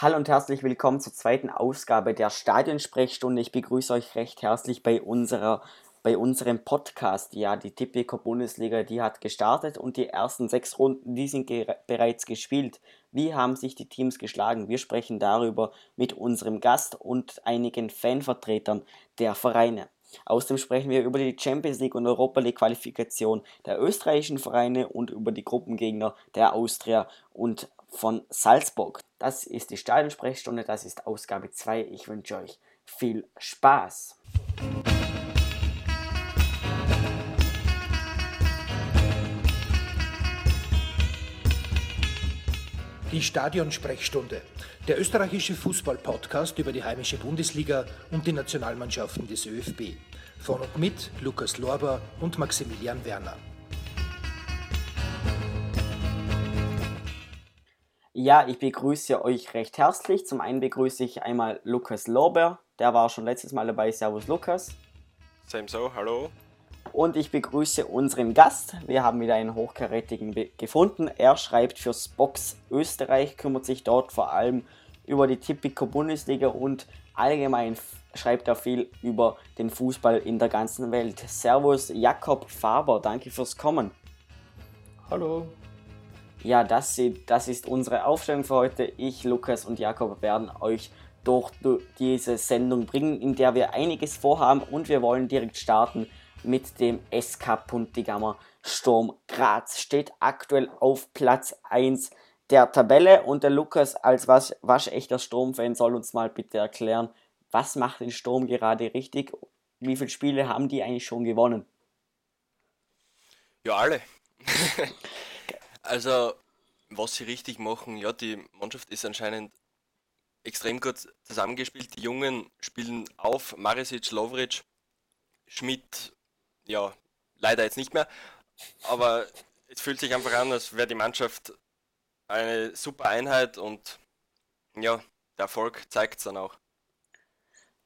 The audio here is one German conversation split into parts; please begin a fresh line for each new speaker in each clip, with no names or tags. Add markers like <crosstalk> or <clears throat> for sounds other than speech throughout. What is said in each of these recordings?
Hallo und herzlich willkommen zur zweiten Ausgabe der Stadionsprechstunde. Ich begrüße euch recht herzlich bei unserer bei unserem Podcast. Ja, die Tipico Bundesliga, die hat gestartet und die ersten sechs Runden, die sind bereits gespielt. Wie haben sich die Teams geschlagen? Wir sprechen darüber mit unserem Gast und einigen Fanvertretern der Vereine. Außerdem sprechen wir über die Champions League und Europa League Qualifikation der österreichischen Vereine und über die Gruppengegner der Austria und von Salzburg. Das ist die Stadionsprechstunde, das ist Ausgabe 2. Ich wünsche euch viel Spaß.
Die Stadionsprechstunde, der österreichische Fußball-Podcast über die heimische Bundesliga und die Nationalmannschaften des ÖFB. Von und mit Lukas Lorber und Maximilian Werner.
Ja, ich begrüße euch recht herzlich. Zum einen begrüße ich einmal Lukas Lober, der war schon letztes Mal dabei. Servus Lukas.
Same so, hallo.
Und ich begrüße unseren Gast. Wir haben wieder einen Hochkarätigen gefunden. Er schreibt fürs Box Österreich, kümmert sich dort vor allem über die Tipico Bundesliga und allgemein schreibt er viel über den Fußball in der ganzen Welt. Servus Jakob Faber, danke fürs Kommen.
Hallo.
Ja, das, das ist unsere Aufstellung für heute. Ich, Lukas und Jakob werden euch durch diese Sendung bringen, in der wir einiges vorhaben und wir wollen direkt starten mit dem SK Puntigammer Sturm Graz. Steht aktuell auf Platz 1 der Tabelle und der Lukas als was, waschechter Sturmfan soll uns mal bitte erklären, was macht den Sturm gerade richtig? Wie viele Spiele haben die eigentlich schon gewonnen?
Ja, alle. <laughs> Also, was sie richtig machen, ja, die Mannschaft ist anscheinend extrem gut zusammengespielt. Die Jungen spielen auf, Marisic, Lovric, Schmidt, ja, leider jetzt nicht mehr. Aber es fühlt sich einfach an, als wäre die Mannschaft eine super Einheit und ja, der Erfolg zeigt es dann auch.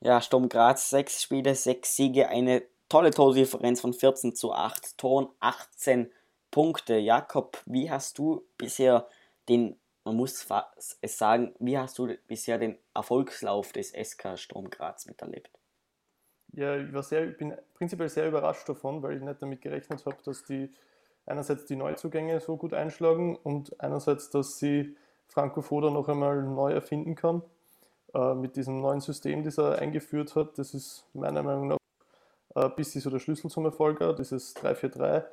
Ja, Sturm Graz, sechs Spiele, sechs Siege, eine tolle Tordifferenz von 14 zu 8, Toren 18 Punkte. Jakob, wie hast du bisher den, man muss es sagen, wie hast du bisher den Erfolgslauf des SK Sturm Graz miterlebt?
Ja, ich war sehr, bin prinzipiell sehr überrascht davon, weil ich nicht damit gerechnet habe, dass die einerseits die Neuzugänge so gut einschlagen und einerseits, dass sie Franco Foda noch einmal neu erfinden kann äh, mit diesem neuen System, das er eingeführt hat. Das ist meiner Meinung nach äh, bisschen so der Schlüssel zum Erfolg, dieses 3-4-3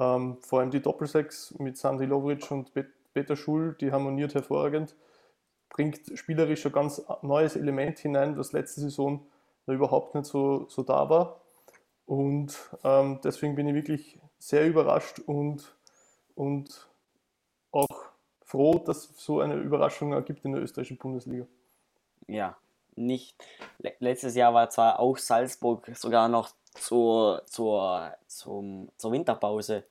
ähm, vor allem die Doppelsechs mit Sandy Lovric und Peter Schul, die harmoniert hervorragend, bringt spielerisch ein ganz neues Element hinein, was letzte Saison überhaupt nicht so, so da war. Und ähm, deswegen bin ich wirklich sehr überrascht und, und auch froh, dass so eine Überraschung ergibt in der österreichischen Bundesliga.
Ja, nicht. Letztes Jahr war zwar auch Salzburg sogar noch zur, zur, zum, zur Winterpause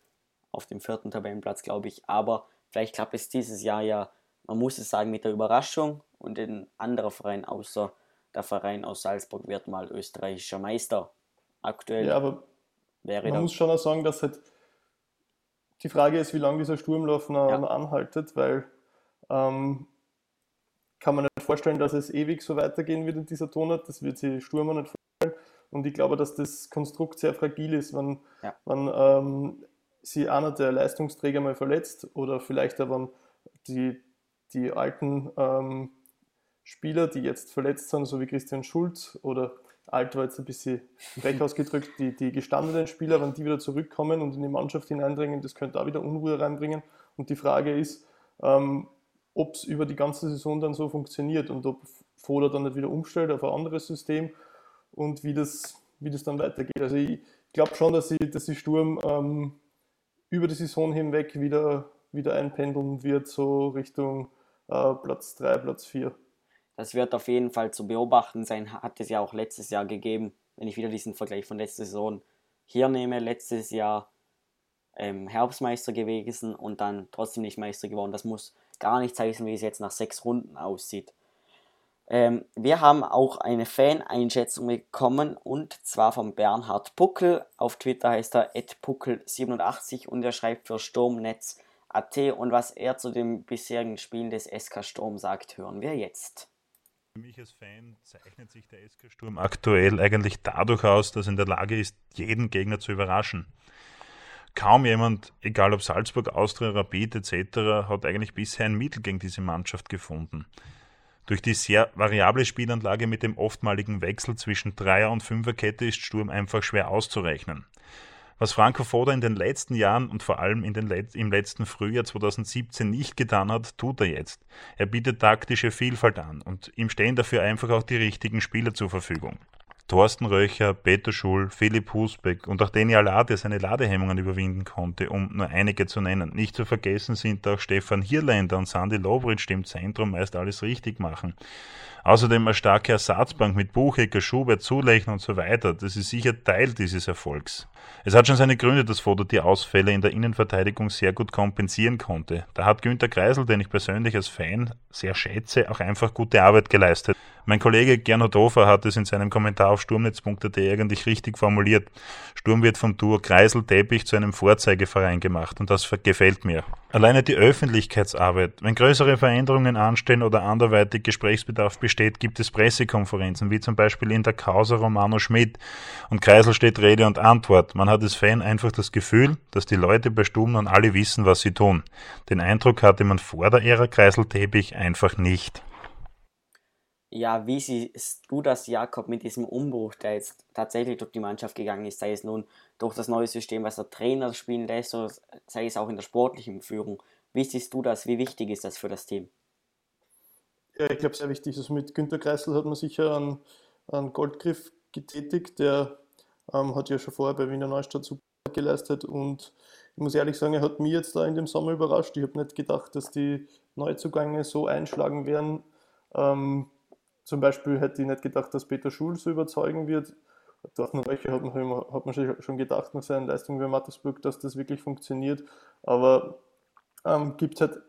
auf dem vierten Tabellenplatz, glaube ich. Aber vielleicht klappt es dieses Jahr ja, man muss es sagen, mit der Überraschung und ein anderer Verein außer der Verein aus Salzburg wird mal österreichischer Meister. Aktuell
ja, aber wäre man muss schon auch sagen, dass halt die Frage ist, wie lange dieser Sturmlauf noch, ja. noch anhaltet, weil ähm, kann man nicht vorstellen, dass es ewig so weitergehen wird in dieser Tonart. Das wird sich Sturm nicht. Und ich glaube, dass das Konstrukt sehr fragil ist, wenn, ja. wenn ähm, sie einer der Leistungsträger mal verletzt oder vielleicht aber die, die alten ähm, Spieler, die jetzt verletzt sind, so wie Christian Schulz oder alt war jetzt ein bisschen weg <laughs> ausgedrückt, die, die gestandenen Spieler, wenn die wieder zurückkommen und in die Mannschaft hineindringen, das könnte auch wieder Unruhe reinbringen. Und die Frage ist, ähm, ob es über die ganze Saison dann so funktioniert und ob Foda dann nicht wieder umstellt auf ein anderes System und wie das, wie das dann weitergeht. Also ich glaube schon, dass sie, dass sie Sturm ähm, über die Saison hinweg wieder, wieder einpendeln wird, so Richtung äh, Platz 3, Platz 4.
Das wird auf jeden Fall zu beobachten sein, hat es ja auch letztes Jahr gegeben, wenn ich wieder diesen Vergleich von letzter Saison hier nehme. Letztes Jahr ähm, Herbstmeister gewesen und dann trotzdem nicht Meister geworden. Das muss gar nicht heißen, wie es jetzt nach sechs Runden aussieht. Ähm, wir haben auch eine Fan-Einschätzung bekommen und zwar von Bernhard Puckel. Auf Twitter heißt er puckel87 und er schreibt für Sturmnetz AT und was er zu den bisherigen Spielen des SK Sturm sagt, hören wir jetzt.
Für mich als Fan zeichnet sich der SK Sturm aktuell eigentlich dadurch aus, dass er in der Lage ist, jeden Gegner zu überraschen. Kaum jemand, egal ob Salzburg, Austria, Rapid etc., hat eigentlich bisher ein Mittel gegen diese Mannschaft gefunden. Durch die sehr variable Spielanlage mit dem oftmaligen Wechsel zwischen Dreier- und Fünferkette ist Sturm einfach schwer auszurechnen. Was Franco Foda in den letzten Jahren und vor allem Let im letzten Frühjahr 2017 nicht getan hat, tut er jetzt. Er bietet taktische Vielfalt an und ihm stehen dafür einfach auch die richtigen Spieler zur Verfügung. Thorsten Röcher, Peter Schul, Philipp Husbeck und auch Daniel Alade seine Ladehemmungen überwinden konnte, um nur einige zu nennen. Nicht zu vergessen sind auch Stefan Hirländer und Sandy Lobritsch, die im Zentrum meist alles richtig machen. Außerdem eine starke Ersatzbank mit Buchecker, Schubert, Zulechner und so weiter. Das ist sicher Teil dieses Erfolgs. Es hat schon seine Gründe, dass Foto die Ausfälle in der Innenverteidigung sehr gut kompensieren konnte. Da hat Günter Kreisel, den ich persönlich als Fan sehr schätze, auch einfach gute Arbeit geleistet. Mein Kollege Gernot Hofer hat es in seinem Kommentar auf sturmnetz.at eigentlich richtig formuliert. Sturm wird vom Duo Kreisel-Teppich zu einem Vorzeigeverein gemacht und das gefällt mir. Alleine die Öffentlichkeitsarbeit. Wenn größere Veränderungen anstehen oder anderweitig Gesprächsbedarf besteht, gibt es Pressekonferenzen, wie zum Beispiel in der Causa Romano Schmidt. Und Kreisel steht Rede und Antwort. Man hat als Fan einfach das Gefühl, dass die Leute bei Sturm nun alle wissen, was sie tun. Den Eindruck hatte man vor der Ära Kreisel-Teppich einfach nicht.
Ja, wie siehst du das, Jakob, mit diesem Umbruch, der jetzt tatsächlich durch die Mannschaft gegangen ist, sei es nun durch das neue System, was der Trainer spielen lässt, oder sei es auch in der sportlichen Führung? Wie siehst du das? Wie wichtig ist das für das Team?
Ja, ich glaube, sehr wichtig. Also mit Günter Kreisel hat man sicher einen, einen Goldgriff getätigt, der ähm, hat ja schon vorher bei Wiener Neustadt super geleistet und ich muss ehrlich sagen, er hat mich jetzt da in dem Sommer überrascht. Ich habe nicht gedacht, dass die Neuzugänge so einschlagen werden. Ähm, zum Beispiel hätte ich nicht gedacht, dass Peter Schul so überzeugen wird. Dortmund Röcher hat man, hat man schon gedacht nach seinen Leistungen bei Mattersburg, dass das wirklich funktioniert. Aber ähm, gibt halt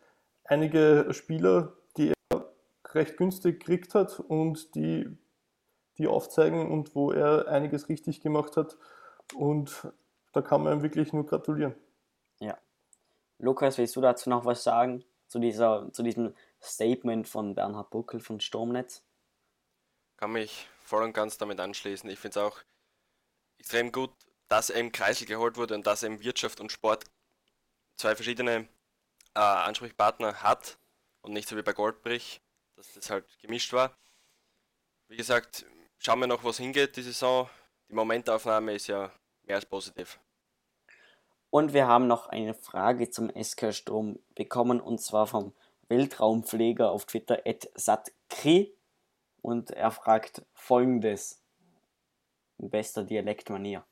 einige Spieler, die er recht günstig gekriegt hat und die, die aufzeigen und wo er einiges richtig gemacht hat. Und da kann man ihm wirklich nur gratulieren.
Ja. Lukas, willst du dazu noch was sagen? Zu, dieser, zu diesem Statement von Bernhard Buckel von Sturmnetz?
kann mich voll und ganz damit anschließen. Ich finde es auch extrem gut, dass im Kreisel geholt wurde und dass im Wirtschaft und Sport zwei verschiedene äh, Ansprechpartner hat und nicht so wie bei Goldbrich, dass das halt gemischt war. Wie gesagt, schauen wir noch, wo es hingeht die Saison. Die Momentaufnahme ist ja mehr als positiv.
Und wir haben noch eine Frage zum SK Sturm bekommen und zwar vom Weltraumpfleger auf Twitter satkri und er fragt folgendes in bester Dialektmanier.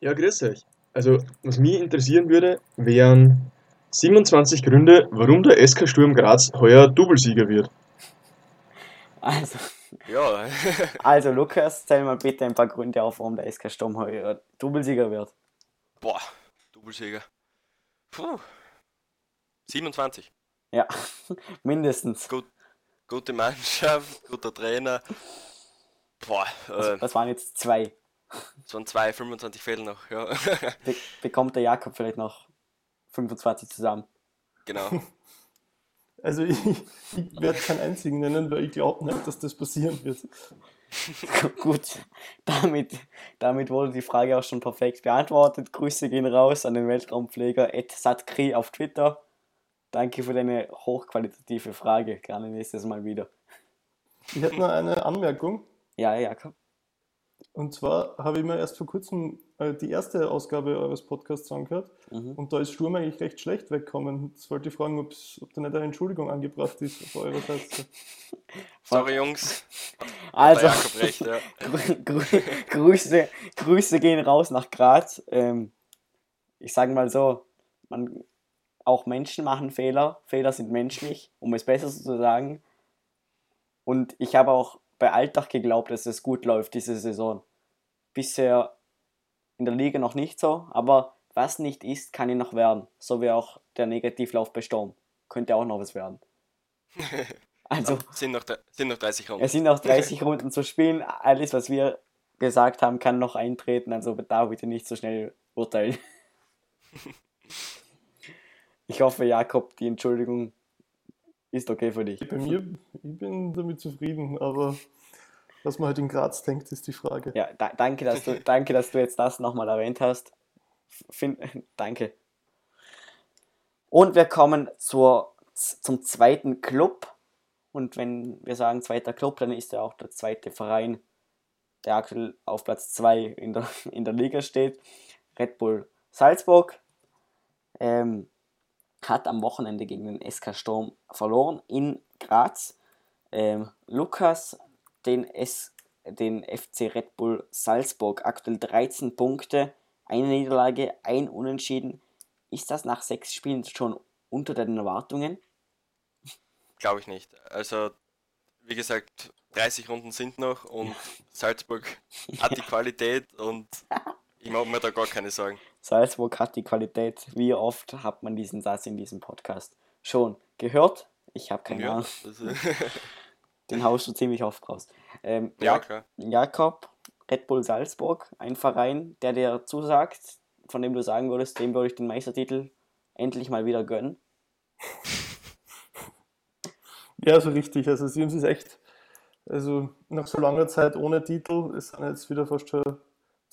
Ja, grüß euch. Also, was mich interessieren würde, wären 27 Gründe, warum der SK Sturm Graz heuer Doublesieger wird.
Also, ja. <laughs> also Lukas, zähl mal bitte ein paar Gründe auf, warum der SK Sturm heuer Doublesieger wird.
Boah, Doublesieger. Puh. 27.
Ja, <laughs> mindestens.
Gut, gute Mannschaft, guter Trainer.
Boah, äh, das, waren jetzt zwei.
Es waren zwei, 25 fehlen noch, ja. <laughs>
Be bekommt der Jakob vielleicht noch 25 zusammen.
Genau. <laughs>
Also ich, ich werde keinen einzigen nennen, weil ich glaube nicht, dass das passieren wird.
Gut, damit, damit wurde die Frage auch schon perfekt beantwortet. Grüße gehen raus an den Weltraumpfleger Ed Satkri auf Twitter. Danke für deine hochqualitative Frage. Gerne nächstes Mal wieder.
Ich hätte noch eine Anmerkung.
Ja, Jakob.
Und zwar habe ich mir erst vor kurzem äh, die erste Ausgabe eures Podcasts angehört mhm. und da ist Sturm eigentlich recht schlecht weggekommen. Jetzt wollte ich fragen, ob da nicht eine Entschuldigung angebracht ist auf eurer Seite. <laughs>
Sorry, Jungs.
Also, recht, ja. <laughs> Grüße, Grüße gehen raus nach Graz. Ähm, ich sage mal so, man auch Menschen machen Fehler. Fehler sind menschlich, um es besser zu sagen. Und ich habe auch bei Alltag geglaubt, dass es gut läuft diese Saison. Bisher in der Liga noch nicht so, aber was nicht ist, kann ihn noch werden. So wie auch der Negativlauf bei Sturm. Könnte auch noch was werden. <laughs>
Also, sind, noch, sind noch 30
Runden. Es sind noch 30 <laughs> Runden zu spielen. Alles, was wir gesagt haben, kann noch eintreten. Also da bitte nicht so schnell urteilen. <laughs> Ich hoffe, Jakob, die Entschuldigung ist okay für dich.
Bei mir, ich bin damit zufrieden, aber was man halt in Graz denkt, ist die Frage.
Ja, da, danke, dass du, danke, dass du jetzt das nochmal erwähnt hast. Find, danke. Und wir kommen zur, zum zweiten Club. Und wenn wir sagen zweiter Club, dann ist er auch der zweite Verein, der aktuell auf Platz 2 in der, in der Liga steht. Red Bull Salzburg. Ähm, hat am Wochenende gegen den SK Sturm verloren in Graz. Ähm, Lukas, den, S, den FC Red Bull Salzburg, aktuell 13 Punkte, eine Niederlage, ein Unentschieden. Ist das nach sechs Spielen schon unter den Erwartungen?
Glaube ich nicht. Also, wie gesagt, 30 Runden sind noch und <laughs> Salzburg hat die Qualität und ich mache mir da gar keine Sorgen.
Salzburg hat die Qualität. Wie oft hat man diesen Satz in diesem Podcast schon gehört? Ich habe keine ja, Ahnung. Den haust du ziemlich oft raus. Ähm, ja, klar. Jakob, Red Bull Salzburg, ein Verein, der dir zusagt, von dem du sagen würdest, dem würde ich den Meistertitel endlich mal wieder gönnen. <laughs>
Ja, so richtig. Also sie haben es echt, also nach so langer Zeit ohne Titel, es sind jetzt wieder fast schon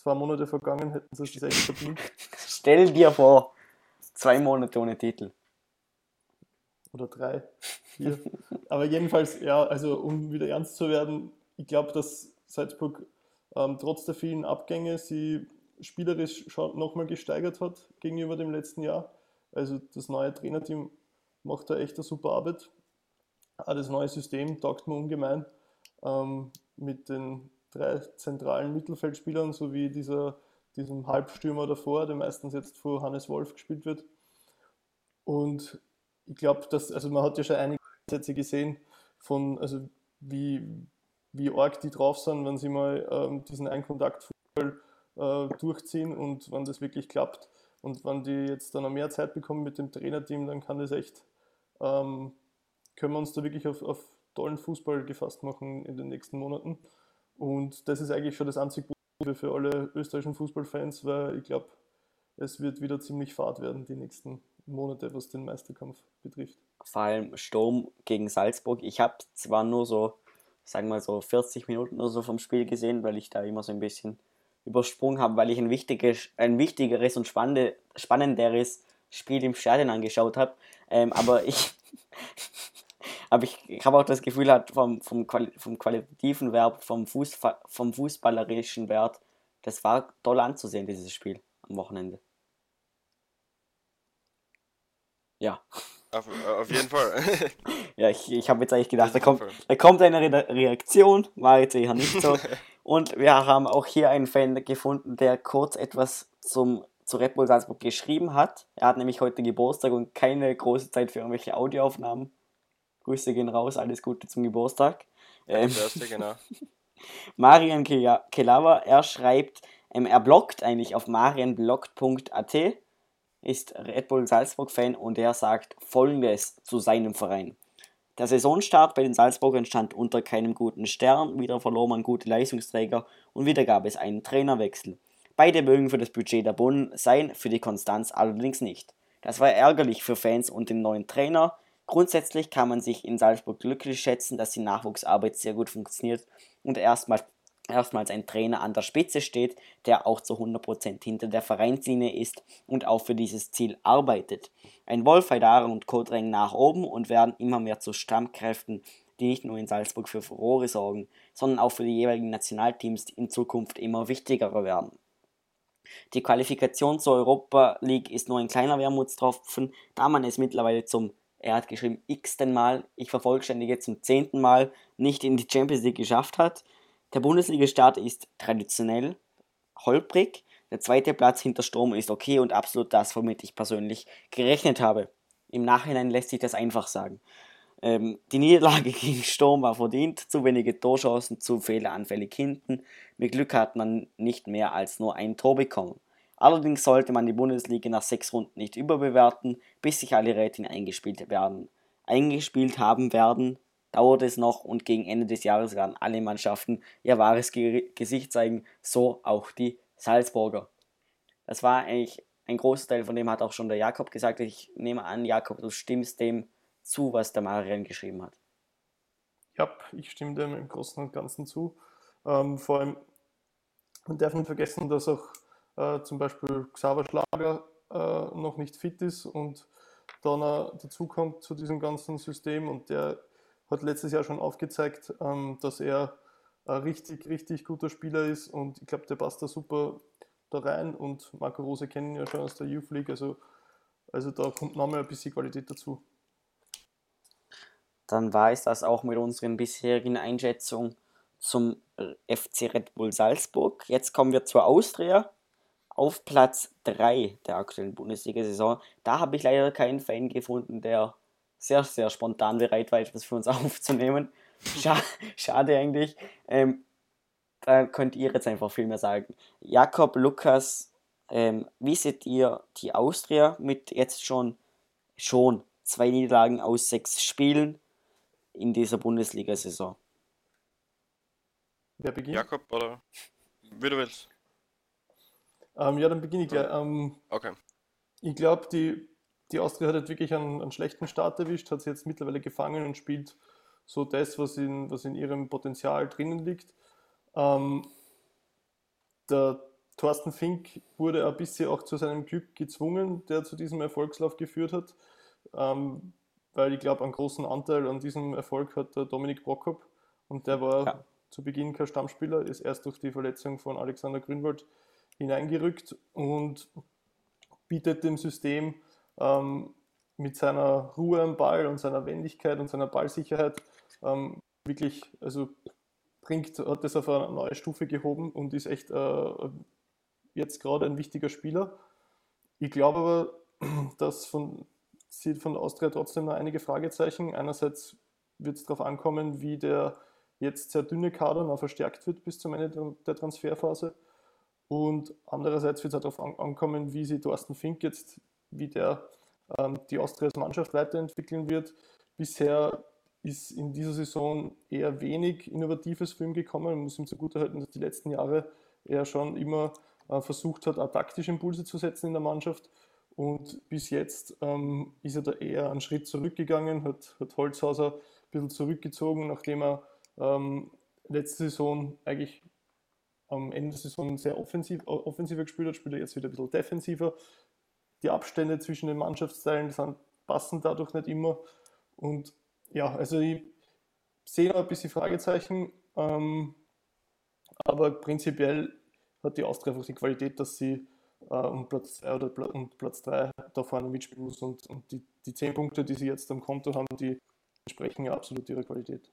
zwei Monate vergangen, hätten sie es echt verdient. <laughs>
Stell dir vor, zwei Monate ohne Titel.
Oder drei, vier. <laughs> Aber jedenfalls, ja, also um wieder ernst zu werden, ich glaube, dass Salzburg ähm, trotz der vielen Abgänge sie spielerisch schon nochmal gesteigert hat gegenüber dem letzten Jahr. Also das neue Trainerteam macht da echt eine super Arbeit. Auch das neue System taugt mir ungemein. Ähm, mit den drei zentralen Mittelfeldspielern sowie dieser, diesem Halbstürmer davor, der meistens jetzt vor Hannes Wolf gespielt wird. Und ich glaube, dass, also man hat ja schon einige Sätze gesehen von, also wie, wie arg die drauf sind, wenn sie mal ähm, diesen Einkontaktfußball äh, durchziehen und wenn das wirklich klappt. Und wenn die jetzt dann noch mehr Zeit bekommen mit dem Trainerteam, dann kann das echt, ähm, können wir uns da wirklich auf, auf tollen Fußball gefasst machen in den nächsten Monaten. Und das ist eigentlich schon das einzige Positive für alle österreichischen Fußballfans, weil ich glaube, es wird wieder ziemlich fad werden die nächsten Monate, was den Meisterkampf betrifft.
Vor allem Sturm gegen Salzburg. Ich habe zwar nur so, sagen wir so 40 Minuten oder so vom Spiel gesehen, weil ich da immer so ein bisschen übersprungen habe, weil ich ein, wichtiges, ein wichtigeres und spannende, spannenderes Spiel im Stadion angeschaut habe. Ähm, aber ich, aber ich, ich habe auch das Gefühl, hat vom, vom, Quali vom qualitativen Wert, vom, Fuß vom fußballerischen Wert, das war toll anzusehen, dieses Spiel am Wochenende. Ja.
Auf, auf jeden Fall. <laughs>
ja, ich, ich habe jetzt eigentlich gedacht, da kommt, da kommt eine Re Reaktion, war jetzt eher nicht so. <laughs> Und wir haben auch hier einen Fan gefunden, der kurz etwas zum, zu Red Bull Salzburg geschrieben hat. Er hat nämlich heute Geburtstag und keine große Zeit für irgendwelche Audioaufnahmen. Grüße gehen raus, alles Gute zum Geburtstag. Ähm, Erste, genau. <laughs> Marian Kelava, er schreibt, ähm, er bloggt eigentlich auf marianbloggt.at, ist Red Bull Salzburg-Fan und er sagt folgendes zu seinem Verein. Der Saisonstart bei den Salzburgern stand unter keinem guten Stern, wieder verlor man gute Leistungsträger und wieder gab es einen Trainerwechsel. Beide mögen für das Budget der Bund sein, für die Konstanz allerdings nicht. Das war ärgerlich für Fans und den neuen Trainer, Grundsätzlich kann man sich in Salzburg glücklich schätzen, dass die Nachwuchsarbeit sehr gut funktioniert und erstmals, erstmals ein Trainer an der Spitze steht, der auch zu 100% hinter der Vereinslinie ist und auch für dieses Ziel arbeitet. Ein Wolf, Haidara und Co. drängen nach oben und werden immer mehr zu Stammkräften, die nicht nur in Salzburg für Furore sorgen, sondern auch für die jeweiligen Nationalteams in Zukunft immer wichtiger werden. Die Qualifikation zur Europa League ist nur ein kleiner Wermutstropfen, da man es mittlerweile zum er hat geschrieben, x-ten Mal, ich vervollständige zum zehnten Mal, nicht in die Champions League geschafft hat. Der Bundesliga-Start ist traditionell holprig. Der zweite Platz hinter Strom ist okay und absolut das, womit ich persönlich gerechnet habe. Im Nachhinein lässt sich das einfach sagen. Ähm, die Niederlage <laughs> gegen Sturm war verdient, zu wenige Torchancen, zu fehleranfällig hinten. Mit Glück hat man nicht mehr als nur ein Tor bekommen. Allerdings sollte man die Bundesliga nach sechs Runden nicht überbewerten, bis sich alle Rätchen eingespielt werden. Eingespielt haben werden, dauert es noch und gegen Ende des Jahres werden alle Mannschaften ihr wahres Ge Gesicht zeigen, so auch die Salzburger. Das war eigentlich ein großer Teil von dem hat auch schon der Jakob gesagt. Ich nehme an, Jakob, du stimmst dem zu, was der Marian geschrieben hat.
Ja, ich stimme dem im Großen und Ganzen zu. Ähm, vor allem, man darf nicht vergessen, dass auch äh, zum Beispiel Xaver Schlager äh, noch nicht fit ist und dann äh, dazukommt zu diesem ganzen System und der hat letztes Jahr schon aufgezeigt, ähm, dass er ein richtig, richtig guter Spieler ist und ich glaube, der passt da super da rein und Marco Rose kennen ja schon aus der Youth League, also, also da kommt nochmal ein bisschen Qualität dazu.
Dann war es das auch mit unseren bisherigen Einschätzungen zum FC Red Bull Salzburg. Jetzt kommen wir zur Austria auf Platz 3 der aktuellen Bundesliga-Saison. Da habe ich leider keinen Fan gefunden, der sehr, sehr spontan bereit war, etwas für uns <laughs> aufzunehmen. Schade, schade eigentlich. Ähm, da könnt ihr jetzt einfach viel mehr sagen. Jakob, Lukas, ähm, wie seht ihr die Austria mit jetzt schon, schon zwei Niederlagen aus sechs Spielen in dieser Bundesliga-Saison?
Wer beginnt? Jakob oder wie du willst.
Ähm, ja, dann beginne ich gleich. Ähm,
okay.
Ich glaube, die, die Austria hat halt wirklich einen, einen, schlechten Start erwischt, hat sie jetzt mittlerweile gefangen und spielt so das, was in, was in ihrem Potenzial drinnen liegt. Ähm, der Thorsten Fink wurde ein bisschen auch zu seinem Glück gezwungen, der zu diesem Erfolgslauf geführt hat, ähm, weil ich glaube, einen großen Anteil an diesem Erfolg hat der Dominik Prokop und der war ja. zu Beginn kein Stammspieler, ist erst durch die Verletzung von Alexander Grünwald hineingerückt und bietet dem System ähm, mit seiner Ruhe am Ball und seiner Wendigkeit und seiner Ballsicherheit ähm, wirklich, also bringt, hat das auf eine neue Stufe gehoben und ist echt äh, jetzt gerade ein wichtiger Spieler. Ich glaube aber, <clears throat> dass von, sieht von Austria trotzdem noch einige Fragezeichen. Einerseits wird es darauf ankommen, wie der jetzt sehr dünne Kader noch verstärkt wird bis zum Ende der Transferphase. Und andererseits wird es darauf ankommen, wie sich Thorsten Fink jetzt, wie der ähm, die Austria als Mannschaft weiterentwickeln wird. Bisher ist in dieser Saison eher wenig Innovatives für ihn gekommen. Man muss ihm zugutehalten, dass die letzten Jahre er schon immer äh, versucht hat, auch taktische Impulse zu setzen in der Mannschaft. Und bis jetzt ähm, ist er da eher einen Schritt zurückgegangen, hat, hat Holzhauser ein bisschen zurückgezogen, nachdem er ähm, letzte Saison eigentlich am Ende der Saison sehr offensiv, offensiver gespielt hat, spielt er jetzt wieder ein bisschen defensiver. Die Abstände zwischen den Mannschaftsteilen sind, passen dadurch nicht immer. Und ja, also ich sehe noch ein bisschen Fragezeichen, ähm, aber prinzipiell hat die Austria einfach die Qualität, dass sie äh, um Platz 2 oder Pla um Platz 3 da vorne mitspielen muss und, und die, die 10 Punkte, die sie jetzt am Konto haben, die entsprechen ja absolut ihrer Qualität.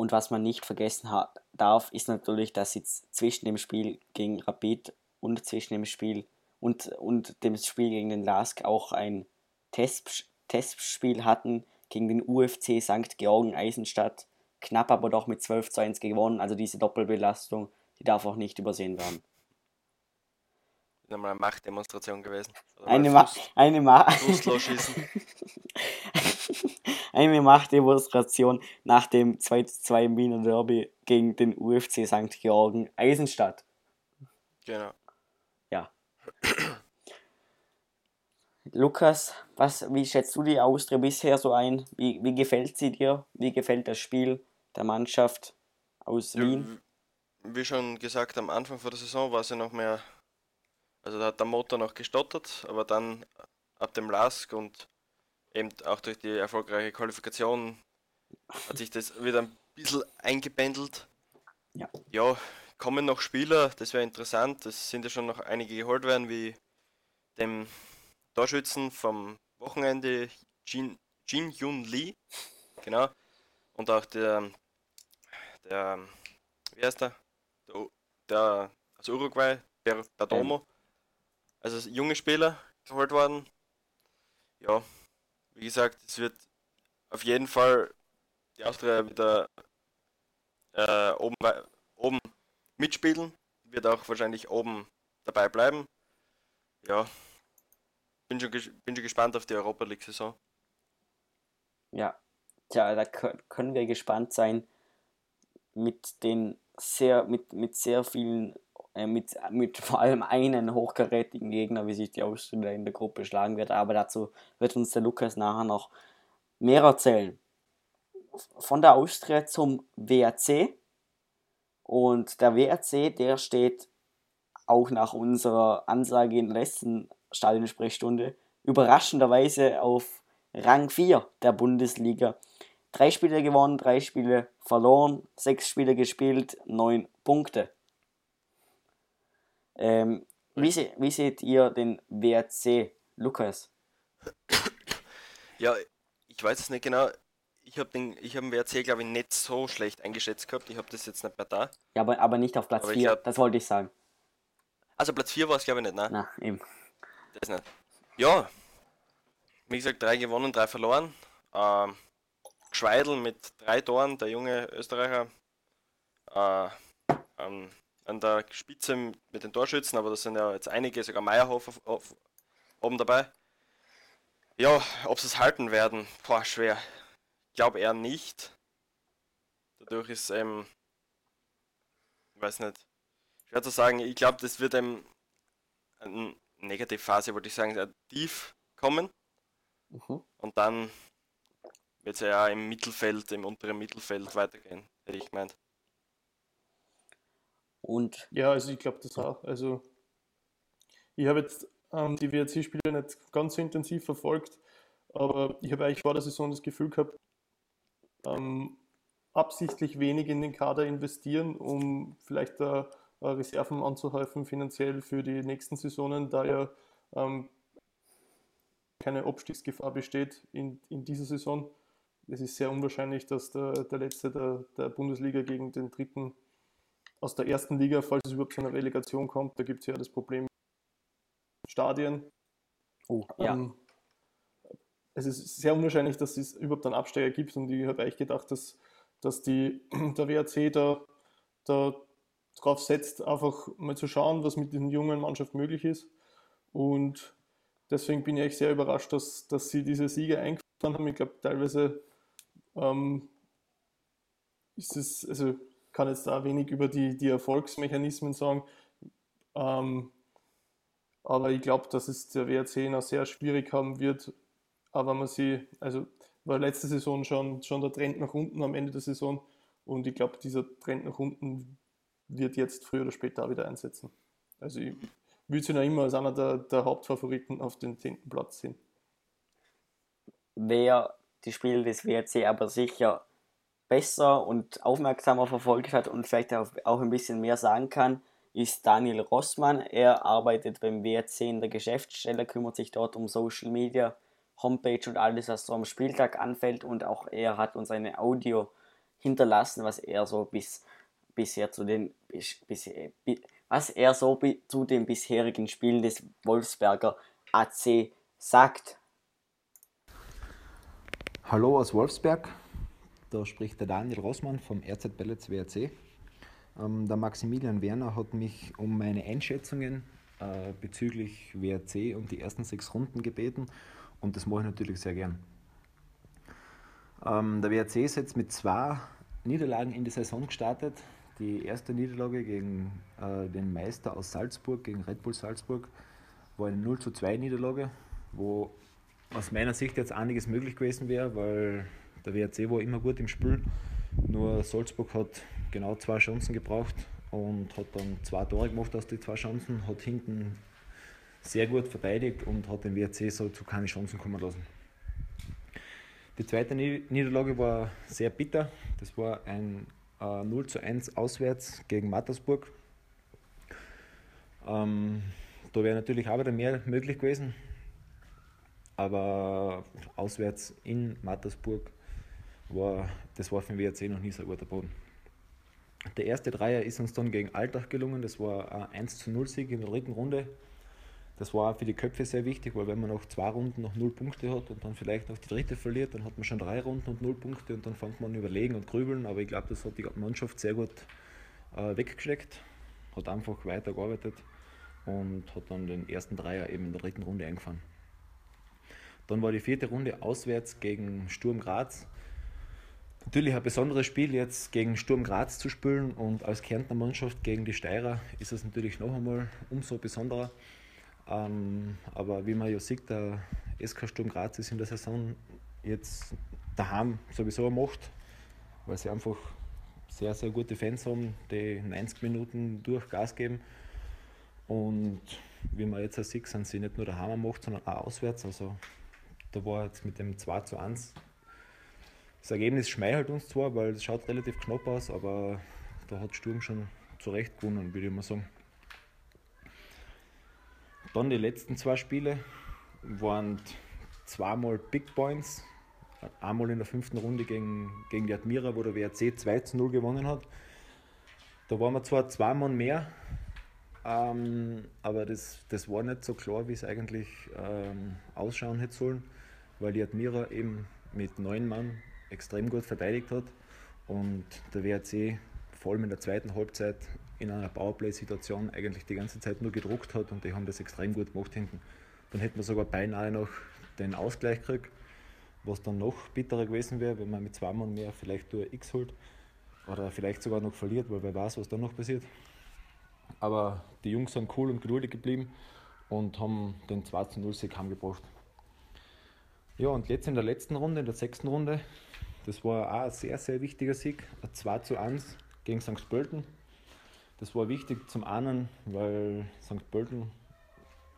Und was man nicht vergessen hat, darf, ist natürlich, dass sie zwischen dem Spiel gegen Rapid und zwischen dem Spiel und, und dem Spiel gegen den Lask auch ein Test, Testspiel hatten gegen den UFC St. Georgen Eisenstadt. Knapp aber doch mit 12 zu 1 gewonnen. Also diese Doppelbelastung, die darf auch nicht übersehen werden.
Einmal eine Machtdemonstration gewesen.
eine, Ma eine, Ma <laughs> eine Machtdemonstration nach dem 2 zu 2 im Wiener Derby gegen den UFC St. Georgen Eisenstadt.
Genau.
Ja. Lukas, was, wie schätzt du die Austria bisher so ein? Wie, wie gefällt sie dir? Wie gefällt das Spiel der Mannschaft aus ja, Wien?
Wie schon gesagt, am Anfang vor der Saison war sie noch mehr, also da hat der Motor noch gestottert, aber dann ab dem Lask und eben auch durch die erfolgreiche Qualifikation hat sich das wieder ein bisschen eingependelt.
Ja.
ja, kommen noch Spieler, das wäre interessant. Es sind ja schon noch einige geholt worden, wie dem Torschützen vom Wochenende Jin, Jin Yun Lee. Genau. Und auch der, der, wie heißt der? Der, der aus Uruguay, der Perdomo. Also junge Spieler geholt worden. Ja, wie gesagt, es wird auf jeden Fall die Austria wieder äh, oben, oben mitspielen. Wird auch wahrscheinlich oben dabei bleiben. Ja, bin schon, bin schon gespannt auf die Europa League-Saison.
Ja, tja, da können wir gespannt sein mit den sehr, mit, mit sehr vielen mit, mit vor allem einem hochkarätigen Gegner, wie sich die Austria in der Gruppe schlagen wird. Aber dazu wird uns der Lukas nachher noch mehr erzählen. Von der Austria zum WRC. Und der WRC, der steht auch nach unserer Ansage in der letzten Stadionsprechstunde überraschenderweise auf Rang 4 der Bundesliga. Drei Spiele gewonnen, drei Spiele verloren, sechs Spiele gespielt, neun Punkte. Ähm, wie, se wie seht ihr den WRC, Lukas?
Ja, ich weiß es nicht genau. Ich habe den, hab den WRC, glaube ich, nicht so schlecht eingeschätzt gehabt. Ich habe das jetzt nicht mehr da.
Ja, aber, aber nicht auf Platz 4, das wollte ich sagen.
Also Platz 4 war es, glaube ich, nicht, ne?
Na, eben.
Das nicht. Ja, wie gesagt, drei gewonnen, drei verloren. Ähm, Schweidel mit drei Toren, der junge Österreicher. Äh, ähm, an der Spitze mit den Torschützen, aber das sind ja jetzt einige, sogar Meierhof oben dabei. Ja, ob sie es halten werden, boah, schwer. Ich glaube eher nicht. Dadurch ist, ähm, ich weiß nicht, schwer zu sagen. Ich glaube, das wird einem eine Negativphase, wollte ich sagen, sehr tief kommen. Mhm. Und dann wird es ja im Mittelfeld, im unteren Mittelfeld weitergehen, hätte ich gemeint.
Und ja, also ich glaube das auch. Also ich habe jetzt ähm, die WRC-Spiele nicht ganz so intensiv verfolgt, aber ich habe eigentlich vor der Saison das Gefühl gehabt, ähm, absichtlich wenig in den Kader investieren, um vielleicht da äh, Reserven anzuhäufen finanziell für die nächsten Saisonen, da ja ähm, keine Abstiegsgefahr besteht in, in dieser Saison. Es ist sehr unwahrscheinlich, dass der, der letzte der, der Bundesliga gegen den dritten aus der ersten Liga, falls es überhaupt zu einer Relegation kommt, da gibt es ja das Problem Stadien. Oh, ja. Ähm, es ist sehr unwahrscheinlich, dass es überhaupt einen Absteiger gibt und ich habe eigentlich gedacht, dass, dass die, <clears throat> der WRC da, da drauf setzt, einfach mal zu schauen, was mit diesen jungen Mannschaft möglich ist. Und deswegen bin ich echt sehr überrascht, dass, dass sie diese Siege eingefahren haben. Ich glaube, teilweise ähm, ist es, also kann jetzt da wenig über die, die Erfolgsmechanismen sagen. Ähm, aber ich glaube, dass es der WRC noch sehr schwierig haben wird. Aber man sie, also war letzte Saison schon, schon der Trend nach unten am Ende der Saison. Und ich glaube, dieser Trend nach unten wird jetzt früher oder später auch wieder einsetzen. Also ich würde sie noch immer als einer der, der Hauptfavoriten auf den 10. Platz sehen.
Wer die Spiele des WRC aber sicher besser und aufmerksamer verfolgt hat und vielleicht auch ein bisschen mehr sagen kann, ist Daniel Rossmann. Er arbeitet beim WRC in der Geschäftsstelle, kümmert sich dort um Social Media, Homepage und alles, was so am Spieltag anfällt. Und auch er hat uns eine Audio hinterlassen, was er so bis, bisher zu den bis, was er so zu den bisherigen Spielen des Wolfsberger AC sagt.
Hallo aus Wolfsberg. Da spricht der Daniel Rossmann vom RZ Pellets WRC. Ähm, der Maximilian Werner hat mich um meine Einschätzungen äh, bezüglich WRC und die ersten sechs Runden gebeten und das mache ich natürlich sehr gern. Ähm, der WRC ist jetzt mit zwei Niederlagen in die Saison gestartet. Die erste Niederlage gegen äh, den Meister aus Salzburg, gegen Red Bull Salzburg, war eine 0 zu 2 Niederlage, wo aus meiner Sicht jetzt einiges möglich gewesen wäre, weil der WRC war immer gut im Spiel, nur Salzburg hat genau zwei Chancen gebraucht und hat dann zwei Tore gemacht aus den zwei Chancen, hat hinten sehr gut verteidigt und hat den WRC so zu keine Chancen kommen lassen. Die zweite Niederlage war sehr bitter. Das war ein äh, 0 zu 1 auswärts gegen Mattersburg. Ähm, da wäre natürlich auch wieder mehr möglich gewesen. Aber auswärts in Mattersburg war, das war für den WRC noch nie so ein guter Boden. Der erste Dreier ist uns dann gegen Alltag gelungen. Das war ein 1 zu 0 Sieg in der dritten Runde. Das war für die Köpfe sehr wichtig, weil wenn man nach zwei Runden noch null Punkte hat und dann vielleicht noch die dritte verliert, dann hat man schon drei Runden und null Punkte und dann fängt man überlegen und grübeln. Aber ich glaube, das hat die Mannschaft sehr gut äh, weggesteckt, hat einfach weitergearbeitet und hat dann den ersten Dreier eben in der dritten Runde eingefahren. Dann war die vierte Runde auswärts gegen Sturm Graz. Natürlich ein besonderes Spiel jetzt gegen Sturm Graz zu spielen und als Kärntner Mannschaft gegen die Steirer ist es natürlich noch einmal umso besonderer. Ähm, aber wie man ja sieht, der SK Sturm Graz ist in der Saison jetzt daheim sowieso Macht, weil sie einfach sehr, sehr gute Fans haben, die 90 Minuten durch Gas geben. Und wie man jetzt auch sieht, sind sie nicht nur daheim Macht, sondern auch auswärts. Also da war jetzt mit dem 2 zu 1 das Ergebnis schmeichelt uns zwar, weil es schaut relativ knapp aus, aber da hat Sturm schon zu Recht gewonnen, würde ich mal sagen. Dann die letzten zwei Spiele waren zweimal Big Points. Einmal in der fünften Runde gegen, gegen die Admira, wo der WRC 2 zu 0 gewonnen hat. Da waren wir zwar zweimal mehr, ähm, aber das, das war nicht so klar, wie es eigentlich ähm, ausschauen hätte sollen, weil die Admira eben mit neun Mann extrem gut verteidigt hat und der WRC vor allem in der zweiten Halbzeit in einer Powerplay-Situation eigentlich die ganze Zeit nur gedruckt hat und die haben das extrem gut gemacht hinten. Dann hätten wir sogar beinahe noch den Ausgleich gekriegt, was dann noch bitterer gewesen wäre, wenn man mit zwei Mann mehr vielleicht nur X holt oder vielleicht sogar noch verliert, weil wer weiß, was dann noch passiert. Aber die Jungs sind cool und geduldig geblieben und haben den 2 0 Sieg heimgebracht. Ja, und jetzt in der letzten Runde, in der sechsten Runde, das war auch ein sehr, sehr wichtiger Sieg, ein 2 zu 1 gegen St. Pölten. Das war wichtig zum einen, weil St. Pölten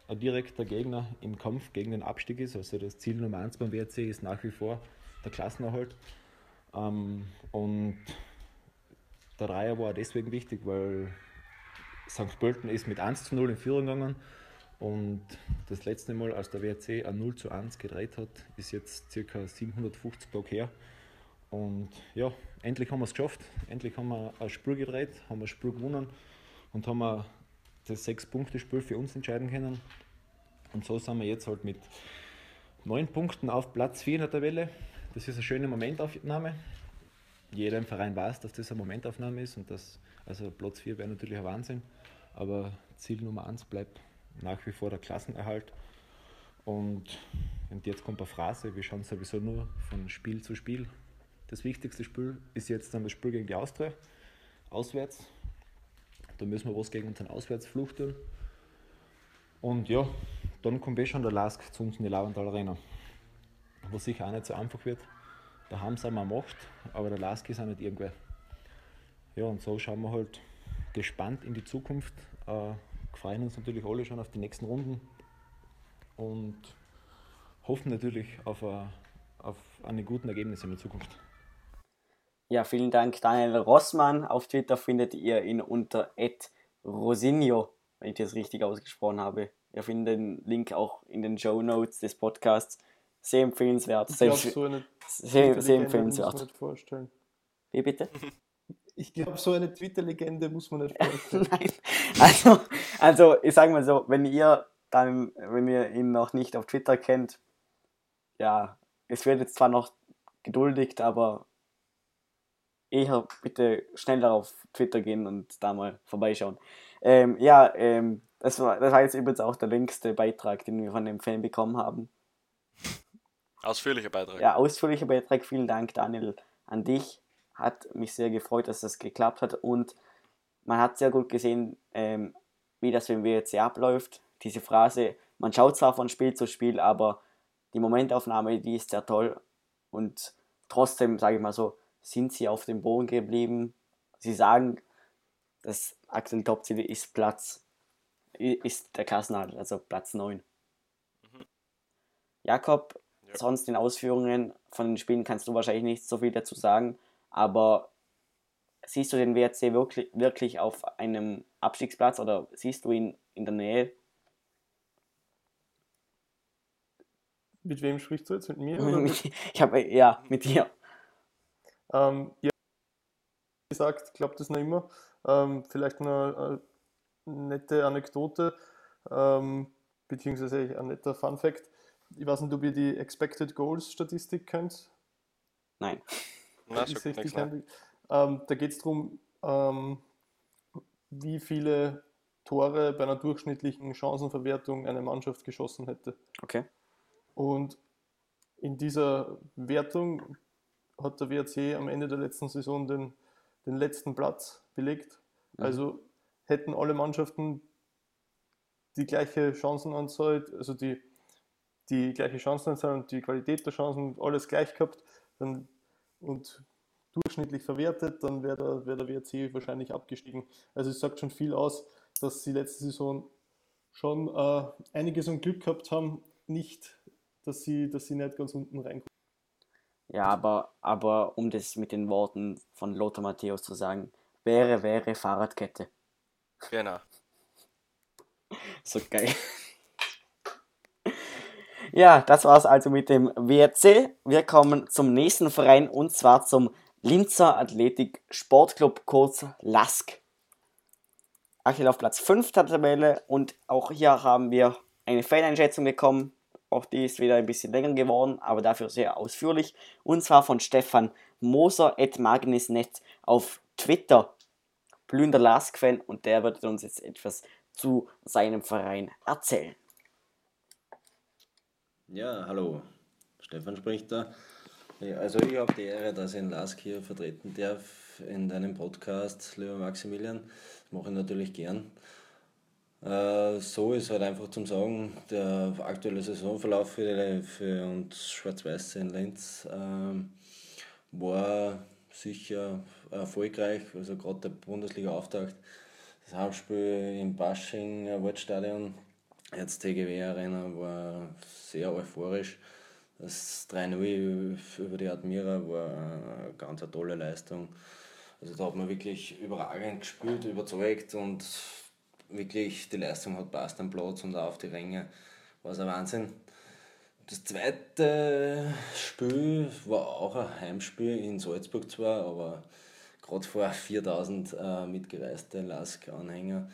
ein direkter Gegner im Kampf gegen den Abstieg ist. Also das Ziel Nummer 1 beim WRC ist nach wie vor der Klassenerhalt. Ähm, und der Dreier war deswegen wichtig, weil St. Pölten ist mit 1 zu 0 in Führung gegangen und das letzte Mal, als der WRC ein 0 zu 1 gedreht hat, ist jetzt ca. 750 Tage her. Und ja, endlich haben wir es geschafft. Endlich haben wir ein Spiel gedreht, haben wir ein Spiel gewonnen und haben wir das Sechs-Punkte-Spiel für uns entscheiden können. Und so sind wir jetzt halt mit neun Punkten auf Platz 4 in der Tabelle. Das ist eine schöne Momentaufnahme. Jeder im Verein weiß, dass das eine Momentaufnahme ist und dass, also Platz 4 wäre natürlich ein Wahnsinn. Aber Ziel Nummer 1 bleibt nach wie vor der Klassenerhalt. Und, und jetzt kommt eine Phrase, wir schauen sowieso nur von Spiel zu Spiel das wichtigste Spiel ist jetzt dann das Spiel gegen die Austria, auswärts. Da müssen wir was gegen unseren Auswärtsfluch tun. Und ja, dann kommt eh schon der Lask zu uns in die Lauenthal Arena. Wo sicher auch nicht so einfach wird. Da haben sie einmal Macht, aber der Lask ist auch nicht irgendwer. Ja, und so schauen wir halt gespannt in die Zukunft. Äh, freuen uns natürlich alle schon auf die nächsten Runden und hoffen natürlich auf, a, auf eine guten Ergebnisse in der Zukunft.
Ja, vielen Dank, Daniel Rossmann. Auf Twitter findet ihr ihn unter @rosinio, wenn ich das richtig ausgesprochen habe. Ihr findet den Link auch in den Show Notes des Podcasts. Sehr empfehlenswert. Ich
glaube, so eine
sehr, sehr empfehlenswert.
Muss man nicht vorstellen.
Wie bitte? <laughs>
Ich glaube, so eine Twitter-Legende muss man nicht. <laughs>
Nein. Also, also, ich sage mal so, wenn ihr dann, wenn ihr ihn noch nicht auf Twitter kennt, ja, es wird jetzt zwar noch geduldigt, aber eher bitte schneller auf Twitter gehen und da mal vorbeischauen. Ähm, ja, ähm, das, war, das war jetzt übrigens auch der längste Beitrag, den wir von dem Fan bekommen haben.
Ausführlicher Beitrag.
Ja, ausführlicher Beitrag. Vielen Dank, Daniel, an dich. Hat mich sehr gefreut, dass das geklappt hat und man hat sehr gut gesehen, ähm, wie das beim WRC abläuft. Diese Phrase, man schaut zwar von Spiel zu Spiel, aber die Momentaufnahme, die ist sehr toll und trotzdem, sage ich mal so, sind sie auf dem Boden geblieben. Sie sagen, das aktuelle Topziel ist Platz, ist der Klassenadel, also Platz 9. Mhm. Jakob, ja. sonst in Ausführungen von den Spielen kannst du wahrscheinlich nicht so viel dazu sagen, aber siehst du den WRC wirklich, wirklich auf einem Abstiegsplatz oder siehst du ihn in der Nähe?
Mit wem sprichst du jetzt? Mit mir? <laughs>
Oder ich habe ja mit dir.
Ähm, ja, wie gesagt, klappt das noch immer. Ähm, vielleicht noch eine nette Anekdote, ähm, beziehungsweise ein netter Fun Fact. Ich weiß nicht, ob ihr die Expected Goals Statistik kennt.
Nein.
Na, so nichts,
ähm, da geht es darum, ähm, wie viele Tore bei einer durchschnittlichen Chancenverwertung eine Mannschaft geschossen hätte.
Okay.
Und in dieser Wertung hat der WRC am Ende der letzten Saison den, den letzten Platz belegt. Mhm. Also hätten alle Mannschaften die gleiche Chancenanzahl, also die, die gleiche Chancenanzahl und die Qualität der Chancen alles gleich gehabt dann, und durchschnittlich verwertet, dann wäre der, wär der WRC wahrscheinlich abgestiegen. Also es sagt schon viel aus, dass sie letzte Saison schon äh, einiges an Glück gehabt haben, nicht, dass sie, dass sie nicht ganz unten reinkommen.
Ja, aber, aber um das mit den Worten von Lothar Matthäus zu sagen, wäre, wäre Fahrradkette.
Genau. <laughs>
So geil. Ja, das war's also mit dem WRC. Wir kommen zum nächsten Verein und zwar zum Linzer Athletik Sportclub, kurz LASK. Aktuell auf Platz 5 der Tabelle und auch hier haben wir eine Faneinschätzung bekommen. Auch die ist wieder ein bisschen länger geworden, aber dafür sehr ausführlich. Und zwar von Stefan Moser et Magnisnet auf Twitter. Blühender Lask-Fan und der wird uns jetzt etwas zu seinem Verein erzählen.
Ja, hallo. Stefan spricht da. Also ich habe die Ehre, dass ich in Lask hier vertreten darf in deinem Podcast, lieber Maximilian. Das mache ich natürlich gern. Äh, so ist halt einfach zum Sagen, der aktuelle Saisonverlauf für, uns Schwarz-Weiße in Linz ähm, war sicher erfolgreich. Also gerade der Bundesliga-Auftakt das Heimspiel im Basching Jetzt TGW Arena, war sehr euphorisch. Das 3-0 über die Admira war eine ganz tolle Leistung. Also da hat man wirklich überragend gespielt, überzeugt und wirklich die Leistung hat passt am Platz und auch auf die Ränge. War ein Wahnsinn. Das zweite Spiel war auch ein Heimspiel in Salzburg zwar, aber gerade vor 4000 äh, mitgereiste Lask-Anhänger,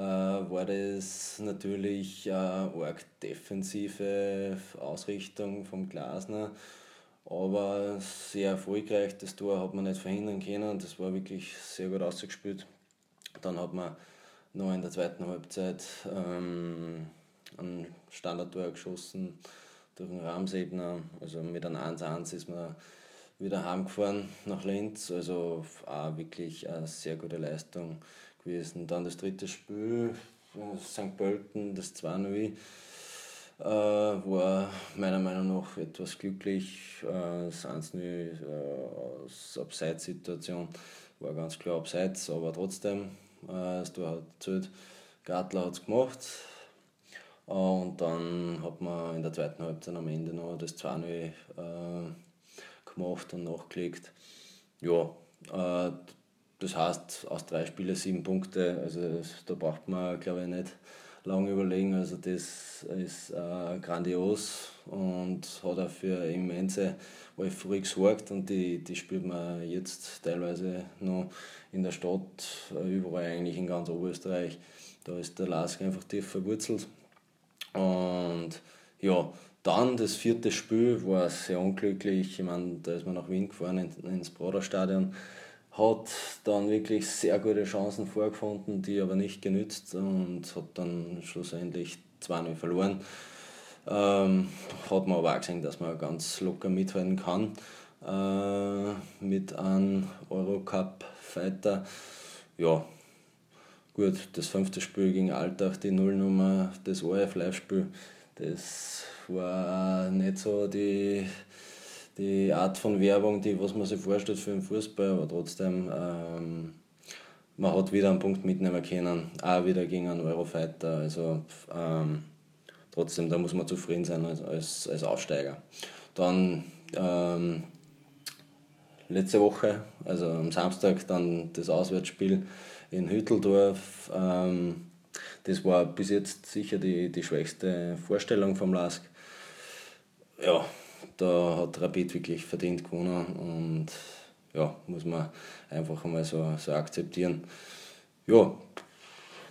war das natürlich eine arg defensive Ausrichtung vom Glasner. Aber sehr erfolgreich, das Tor hat man nicht verhindern können. Das war wirklich sehr gut ausgespielt. Dann hat man noch in der zweiten Halbzeit ähm, ein Standardtor geschossen durch den Ramsebner. Also mit einem 1-1 ist man wieder heimgefahren nach Linz. Also auch wirklich eine sehr gute Leistung gewesen. Dann das dritte Spiel, St. Pölten, das 2-0, äh, war meiner Meinung nach etwas glücklich. Äh, das 1-0 äh, aus Abseitssituation war ganz klar Abseits, aber trotzdem, äh, das Tor hat gezählt. Gartler hat es gemacht. Und dann hat man in der zweiten Halbzeit am Ende noch das 2-0 äh, gemacht und nachgelegt. Ja, äh, das heißt, aus drei Spielen sieben Punkte, also da braucht man, glaube ich, nicht lange überlegen. Also das ist äh, grandios und hat auch für immense Euphorie gesorgt und die, die spürt man jetzt teilweise noch in der Stadt, äh, überall eigentlich in ganz Oberösterreich. Da ist der Lask einfach tief verwurzelt. Und ja, dann das vierte Spiel war sehr unglücklich. Ich meine, da ist man nach Wien gefahren ins Broderstadion, hat dann wirklich sehr gute Chancen vorgefunden, die aber nicht genützt und hat dann schlussendlich 2-0 verloren. Ähm, hat man aber auch gesehen, dass man ganz locker mithalten kann äh, mit einem Eurocup-Fighter. Ja, gut, das fünfte Spiel gegen Alltag, die Nullnummer, das ORF-Live-Spiel, das war nicht so die, die Art von Werbung, die was man sich vorstellt für den Fußball, aber trotzdem, ähm, man hat wieder einen Punkt mitnehmen können, auch wieder gegen einen Eurofighter, also ähm, trotzdem, da muss man zufrieden sein als, als, als Aufsteiger. Dann ähm, letzte Woche, also am Samstag, dann das Auswärtsspiel in Hütteldorf. Ähm, das war bis jetzt sicher die, die schwächste Vorstellung vom LASK ja, da hat Rapid wirklich verdient gewonnen und ja, muss man einfach einmal so, so akzeptieren. Ja,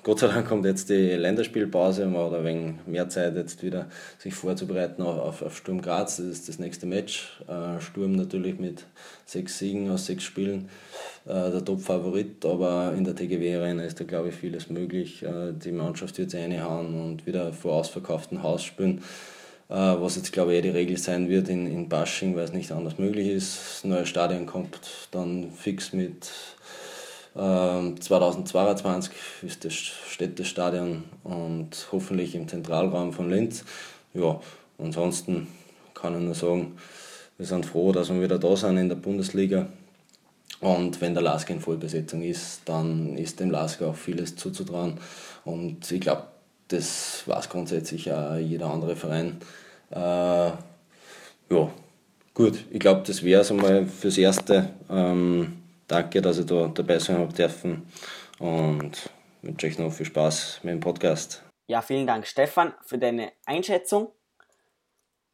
Gott sei Dank kommt jetzt die Länderspielpause, man hat ein wenig mehr Zeit jetzt wieder sich vorzubereiten auf, auf Sturm Graz, das ist das nächste Match. Äh, Sturm natürlich mit sechs Siegen aus sechs Spielen äh, der Top-Favorit, aber in der TGW-Arena ist da glaube ich vieles möglich. Äh, die Mannschaft wird sich reinhauen und wieder vor ausverkauftem Haus spielen. Was jetzt glaube ich die Regel sein wird in, in Bashing, weil es nicht anders möglich ist. Das neue Stadion kommt dann fix mit 2022 ähm, ist das Städtestadion und hoffentlich im Zentralraum von Linz. Ja, ansonsten kann ich nur sagen, wir sind froh, dass wir wieder da sind in der Bundesliga. Und wenn der Lask in Vollbesetzung ist, dann ist dem Lask auch vieles zuzutrauen. Und ich glaube, das weiß grundsätzlich auch jeder andere Verein. Äh, ja, gut, ich glaube, das wäre es einmal fürs Erste. Ähm, danke, dass ich da dabei sein habe dürfen und wünsche euch noch viel Spaß mit dem Podcast.
Ja, vielen Dank, Stefan, für deine Einschätzung.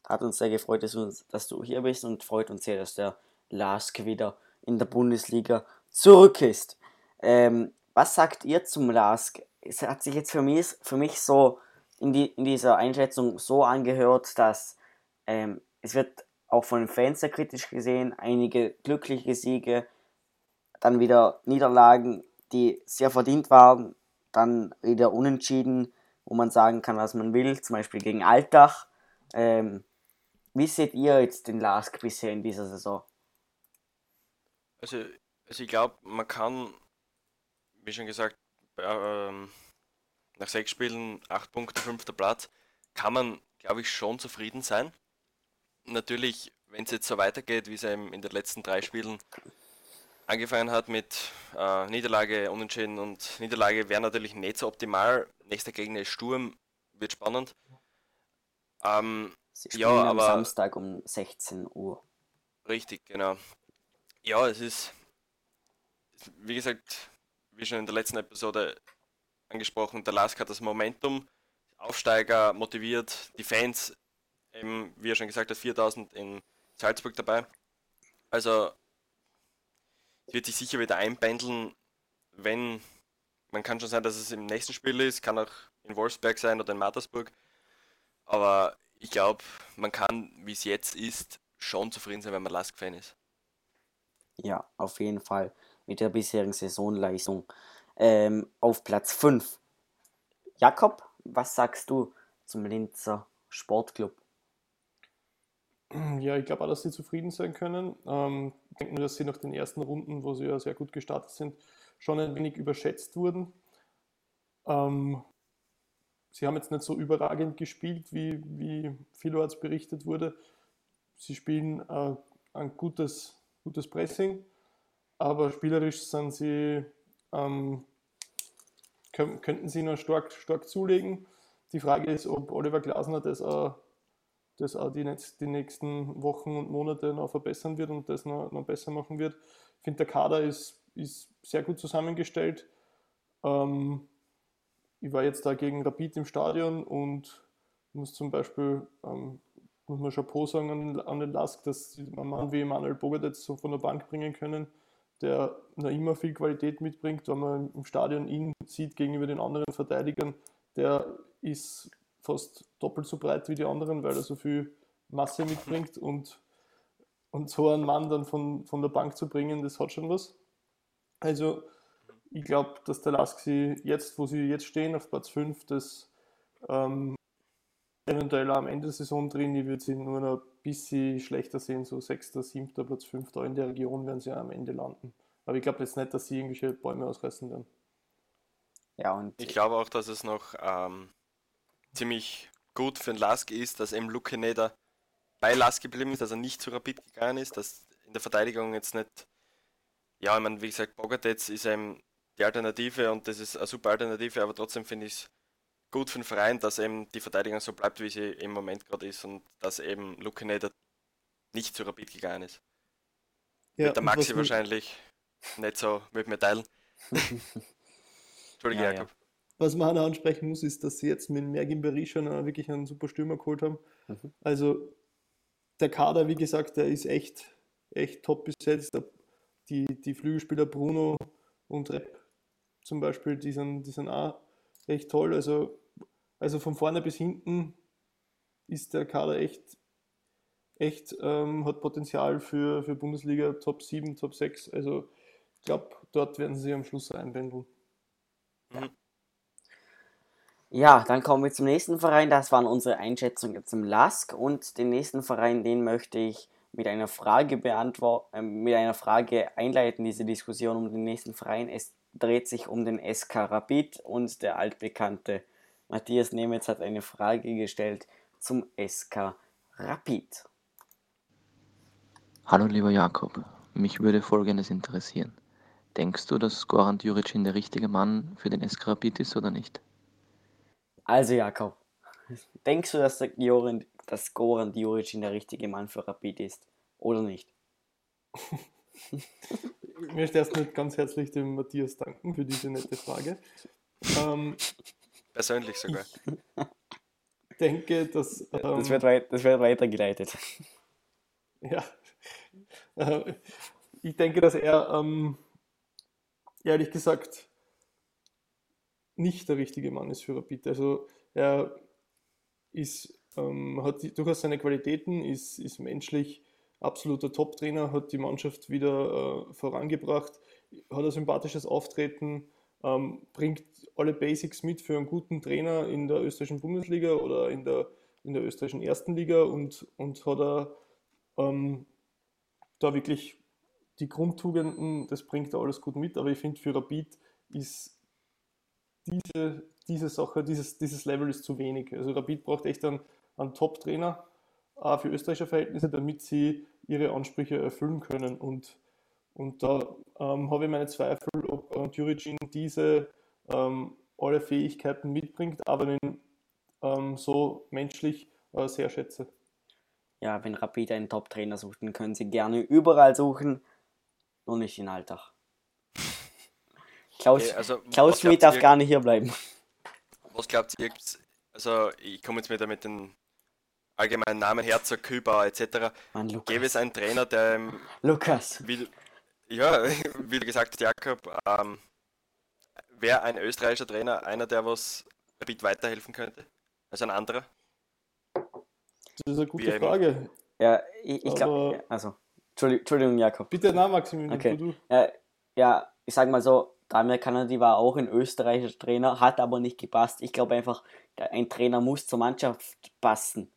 Hat uns sehr gefreut, dass du hier bist und freut uns sehr, dass der Lask wieder in der Bundesliga zurück ist. Ähm, was sagt ihr zum Lask? Es hat sich jetzt für mich, für mich so in, die, in dieser Einschätzung so angehört, dass ähm, es wird auch von den Fans sehr kritisch gesehen, einige glückliche Siege, dann wieder Niederlagen, die sehr verdient waren, dann wieder unentschieden, wo man sagen kann, was man will, zum Beispiel gegen Altach. Ähm, wie seht ihr jetzt den Lask bisher in dieser Saison?
Also, also ich glaube, man kann, wie schon gesagt, ähm, nach sechs Spielen, acht Punkte, fünfter Platz, kann man, glaube ich, schon zufrieden sein. Natürlich, wenn es jetzt so weitergeht, wie es eben in den letzten drei Spielen angefangen hat mit äh, Niederlage, Unentschieden und Niederlage wäre natürlich nicht so optimal. Nächster Gegner ist Sturm, wird spannend.
Ähm, ja, aber am Samstag um 16 Uhr.
Richtig, genau. Ja, es ist, wie gesagt, wie schon in der letzten Episode angesprochen, der Lask hat das Momentum, Aufsteiger motiviert, die Fans, eben, wie er schon gesagt hat, 4000 in Salzburg dabei. Also wird sich sicher wieder einpendeln, wenn man kann schon sein, dass es im nächsten Spiel ist, kann auch in Wolfsberg sein oder in Mattersburg. Aber ich glaube, man kann, wie es jetzt ist, schon zufrieden sein, wenn man Lask-Fan ist.
Ja, auf jeden Fall mit der bisherigen Saisonleistung. Ähm, auf Platz 5. Jakob, was sagst du zum Linzer Sportclub?
Ja, ich glaube auch, dass sie zufrieden sein können. Ähm, ich denke nur, dass sie nach den ersten Runden, wo sie ja sehr gut gestartet sind, schon ein wenig überschätzt wurden. Ähm, sie haben jetzt nicht so überragend gespielt, wie, wie vielerorts berichtet wurde. Sie spielen äh, ein gutes, gutes Pressing, aber spielerisch sind sie, ähm, können, könnten sie noch stark, stark zulegen. Die Frage ist, ob Oliver Glasner das auch das auch die, die nächsten Wochen und Monate noch verbessern wird und das noch, noch besser machen wird. Ich finde, der Kader ist, ist sehr gut zusammengestellt. Ähm, ich war jetzt da gegen Rapid im Stadion und muss zum Beispiel, ähm, muss man Chapeau sagen an, an den Lask, dass man Mann wie Emanuel Bogadec so von der Bank bringen können, der noch immer viel Qualität mitbringt, wenn man im Stadion ihn sieht gegenüber den anderen Verteidigern, der ist fast doppelt so breit wie die anderen, weil er so viel Masse mitbringt und, und so einen Mann dann von, von der Bank zu bringen, das hat schon was. Also ich glaube, dass der Lask sie jetzt, wo sie jetzt stehen, auf Platz 5, das ähm, eventuell am Ende der Saison drin, ich würde sie nur noch bisschen schlechter sehen, so 6., 7., Platz 5. Da in der Region werden sie am Ende landen. Aber ich glaube jetzt nicht, dass sie irgendwelche Bäume ausreißen werden.
Ja, und ich glaube auch, dass es noch ähm, ziemlich gut für den Lask ist, dass eben Luke Neder bei Lask geblieben ist, dass er nicht zu Rapid gegangen ist, dass in der Verteidigung jetzt nicht, ja, ich meine, wie gesagt, Bogatets ist eben die Alternative und das ist eine super Alternative, aber trotzdem finde ich es gut für den Verein, dass eben die Verteidigung so bleibt, wie sie im Moment gerade ist und dass eben Luke Neder nicht zu Rapid gegangen ist. Ja, mit der Maxi wahrscheinlich nicht so mit mir teilen. <laughs>
Entschuldige, ja, Jakob. Ja. Was man auch ansprechen muss, ist, dass sie jetzt mit Mergin Berisha wirklich einen super Stürmer geholt haben. Mhm. Also der Kader, wie gesagt, der ist echt, echt top besetzt. Die, die Flügelspieler Bruno und Rep zum Beispiel, die sind, die sind auch echt toll. Also, also von vorne bis hinten ist der Kader echt, echt ähm, hat Potenzial für, für Bundesliga Top 7, Top 6. Also ich glaube, dort werden sie am Schluss einpendeln.
Mhm. Ja, dann kommen wir zum nächsten Verein. Das waren unsere Einschätzungen zum LASK und den nächsten Verein, den möchte ich mit einer Frage beantworten, äh, mit einer Frage einleiten, diese Diskussion um den nächsten Verein. Es dreht sich um den SK Rapid und der altbekannte Matthias Nemetz hat eine Frage gestellt zum SK Rapid.
Hallo lieber Jakob, mich würde folgendes interessieren. Denkst du, dass Goran Djuricin der richtige Mann für den SK Rapid ist oder nicht?
Also Jakob, denkst du, dass, der Jorin, dass Goran Djuricin der richtige Mann für Rapid ist oder nicht? <laughs>
ich möchte erst nicht ganz herzlich dem Matthias danken für diese nette Frage. Ähm,
Persönlich sogar.
Ich <laughs> denke, dass.
Ähm, das, wird weit, das wird weitergeleitet. <laughs>
Ja. Äh, ich denke, dass er ähm, ehrlich gesagt nicht der richtige Mann ist für Rapid. Also er ist, ähm, hat durchaus seine Qualitäten, ist, ist menschlich absoluter Top-Trainer, hat die Mannschaft wieder äh, vorangebracht, hat ein sympathisches Auftreten, ähm, bringt alle Basics mit für einen guten Trainer in der österreichischen Bundesliga oder in der, in der österreichischen ersten Liga und, und hat er ähm, da wirklich die Grundtugenden, das bringt er alles gut mit, aber ich finde für Rapid ist diese, diese Sache, dieses, dieses Level ist zu wenig. Also Rapid braucht echt einen, einen Top-Trainer für österreichische Verhältnisse, damit sie ihre Ansprüche erfüllen können. Und, und da ähm, habe ich meine Zweifel, ob äh, Djuricin diese ähm, alle Fähigkeiten mitbringt, aber den ähm, so menschlich äh, sehr schätze.
Ja, wenn Rapid einen Top-Trainer sucht, dann können sie gerne überall suchen, nur nicht in Alltag. <laughs> Klaus, okay, also, Klaus Schmidt darf ihr, gar nicht hier bleiben.
Was glaubt ihr? Also, ich komme jetzt wieder mit den allgemeinen Namen Herzog, Kübauer etc. Gäbe es einen Trainer, der.
Lukas.
Wie, ja, <laughs> wie du gesagt Jakob, ähm, wäre ein österreichischer Trainer einer, der was Rapid weiterhelfen könnte? Also ein anderer?
Das ist eine gute Frage.
Ja, ich, ich glaube. Also, Entschuldigung, Jakob.
Bitte, na, Maximilian,
okay. du. Ja, ja, ich sag mal so, Damir Kanadi war auch ein österreichischer Trainer, hat aber nicht gepasst. Ich glaube einfach, ein Trainer muss zur Mannschaft passen.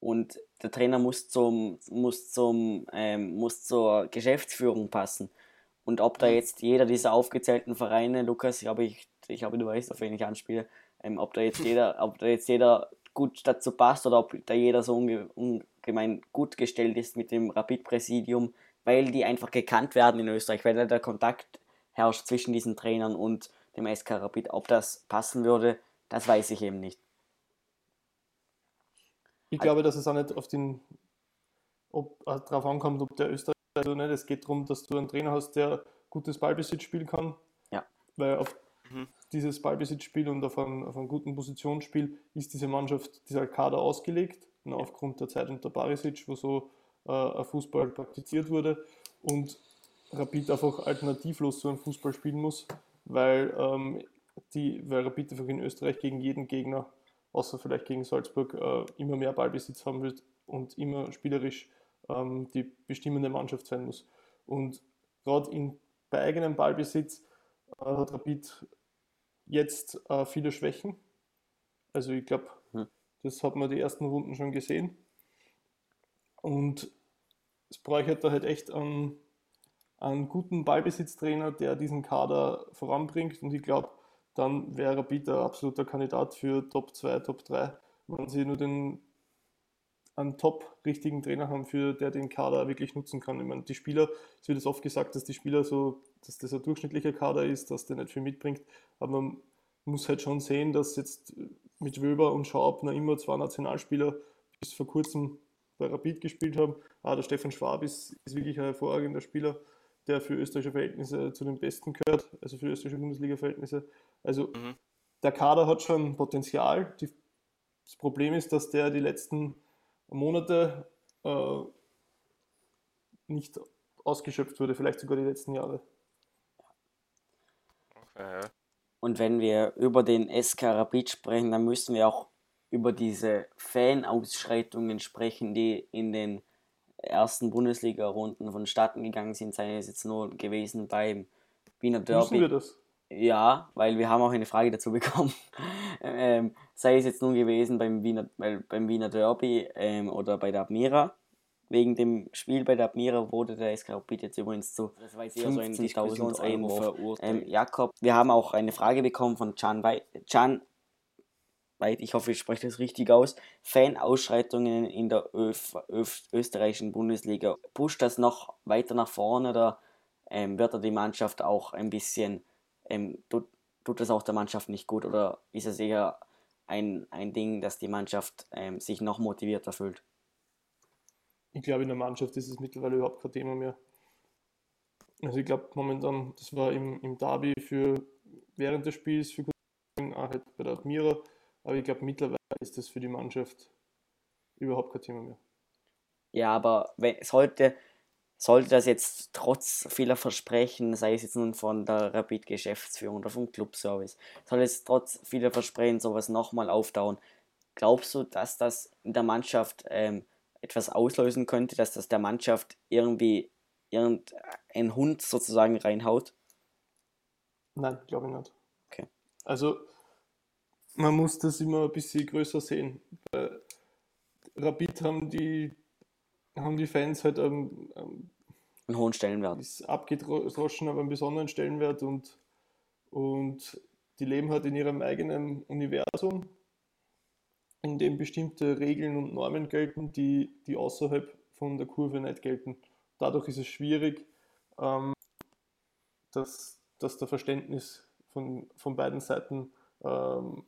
Und der Trainer muss zum, muss zum, ähm, muss zur Geschäftsführung passen. Und ob da jetzt jeder dieser aufgezählten Vereine, Lukas, ich glaube, ich, ich glaube, du weißt, auf wen ich anspiele, ähm, ob da jetzt <laughs> jeder, ob da jetzt jeder gut dazu passt oder ob da jeder so unge, ungemein gut gestellt ist mit dem Rapid-Präsidium, weil die einfach gekannt werden in Österreich, weil da der Kontakt herrscht zwischen diesen Trainern und dem SK Rapid. Ob das passen würde, das weiß ich eben nicht.
Ich glaube, dass es auch nicht auf den, ob, äh, darauf ankommt, ob der Österreicher also nicht. Es geht darum, dass du einen Trainer hast, der gutes Ballbesitz spielen kann.
Ja.
Weil auf mhm. dieses Ballbesitzspiel und auf einen, auf guten Positionsspiel ist diese Mannschaft, dieser Kader ausgelegt. Und aufgrund der Zeit unter Barisic, wo so äh, ein Fußball praktiziert wurde. Und Rapid einfach alternativlos so einen Fußball spielen muss, weil, ähm, die, weil Rapid einfach in Österreich gegen jeden Gegner, außer vielleicht gegen Salzburg, äh, immer mehr Ballbesitz haben wird und immer spielerisch ähm, die bestimmende Mannschaft sein muss. Und gerade bei eigenem Ballbesitz äh, hat Rapid jetzt äh, viele Schwächen. Also ich glaube, hm. das hat man die ersten Runden schon gesehen. Und es bräuchte da halt echt einen, einen guten Ballbesitztrainer, der diesen Kader voranbringt. Und ich glaube, dann wäre Rapid ein absoluter Kandidat für Top 2, Top 3, wenn sie nur den einen top richtigen Trainer haben, für der den Kader wirklich nutzen kann. Ich meine, die Spieler, es wird jetzt oft gesagt, dass die Spieler so, dass das ein durchschnittlicher Kader ist, dass der nicht viel mitbringt, aber man muss halt schon sehen, dass jetzt mit Wöber und Schaub noch immer zwei Nationalspieler bis vor kurzem bei Rapid gespielt haben. Ah, der Stefan Schwab ist, ist wirklich ein hervorragender Spieler, der für österreichische Verhältnisse zu den Besten gehört, also für österreichische Bundesliga-Verhältnisse. Also mhm. der Kader hat schon Potenzial. Die, das Problem ist, dass der die letzten Monate äh, nicht ausgeschöpft wurde, vielleicht sogar die letzten Jahre.
Okay. Und wenn wir über den SK Rapid sprechen, dann müssen wir auch über diese Fan-Ausschreitungen sprechen, die in den ersten Bundesliga-Runden vonstatten gegangen sind, sei es jetzt nur gewesen beim Wiener Derby.
Müssen wir das?
Ja, weil wir haben auch eine Frage dazu bekommen. <laughs> ähm, sei es jetzt nun gewesen beim Wiener, beim Wiener Derby ähm, oder bei der Admira. Wegen dem Spiel bei der Admira wurde der SK Rapid jetzt übrigens zu 15.000 Euro verurteilt. Ähm, Jakob, wir haben auch eine Frage bekommen von Can, Wei Can ich hoffe, ich spreche das richtig aus, Fanausschreitungen in der Öf Öf österreichischen Bundesliga. Pusht das noch weiter nach vorne oder ähm, wird da die Mannschaft auch ein bisschen, ähm, tut, tut das auch der Mannschaft nicht gut oder ist es eher ein, ein Ding, dass die Mannschaft ähm, sich noch motivierter fühlt?
Ich glaube, in der Mannschaft ist es mittlerweile überhaupt kein Thema mehr. Also ich glaube momentan, das war im, im Derby für während des Spiels, für auch halt bei der Admira, aber ich glaube mittlerweile ist das für die Mannschaft überhaupt kein Thema mehr.
Ja, aber wenn, sollte, sollte das jetzt trotz vieler Versprechen, sei es jetzt nun von der Rapid-Geschäftsführung oder vom Clubservice, soll es trotz vieler Versprechen sowas nochmal auftauen, glaubst du, dass das in der Mannschaft ähm, etwas auslösen könnte, dass das der Mannschaft irgendwie irgendein Hund sozusagen reinhaut?
Nein, glaube ich nicht.
Okay.
Also man muss das immer ein bisschen größer sehen. Bei Rapid haben die, haben die Fans halt ähm, ähm,
einen hohen Stellenwert.
Ist abgedroschen, aber einen besonderen Stellenwert und, und die leben halt in ihrem eigenen Universum in dem bestimmte Regeln und Normen gelten, die, die außerhalb von der Kurve nicht gelten. Dadurch ist es schwierig, ähm, dass, dass der Verständnis von, von beiden Seiten ähm,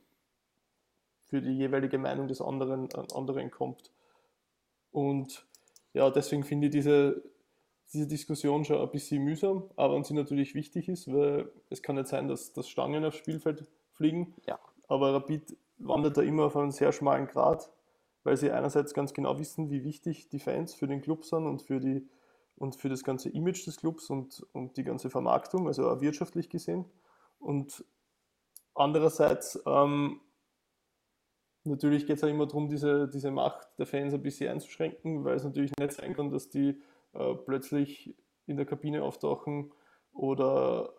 für die jeweilige Meinung des anderen, anderen kommt. Und ja, deswegen finde ich diese, diese Diskussion schon ein bisschen mühsam, aber an sie natürlich wichtig ist, weil es kann nicht sein, dass, dass Stangen aufs Spielfeld fliegen.
Ja.
Aber Rapid wandert da immer auf einen sehr schmalen Grad, weil sie einerseits ganz genau wissen, wie wichtig die Fans für den Club sind und für, die, und für das ganze Image des Clubs und, und die ganze Vermarktung, also auch wirtschaftlich gesehen. Und andererseits ähm, natürlich geht es auch immer darum, diese, diese Macht der Fans ein bisschen einzuschränken, weil es natürlich nicht sein kann, dass die äh, plötzlich in der Kabine auftauchen oder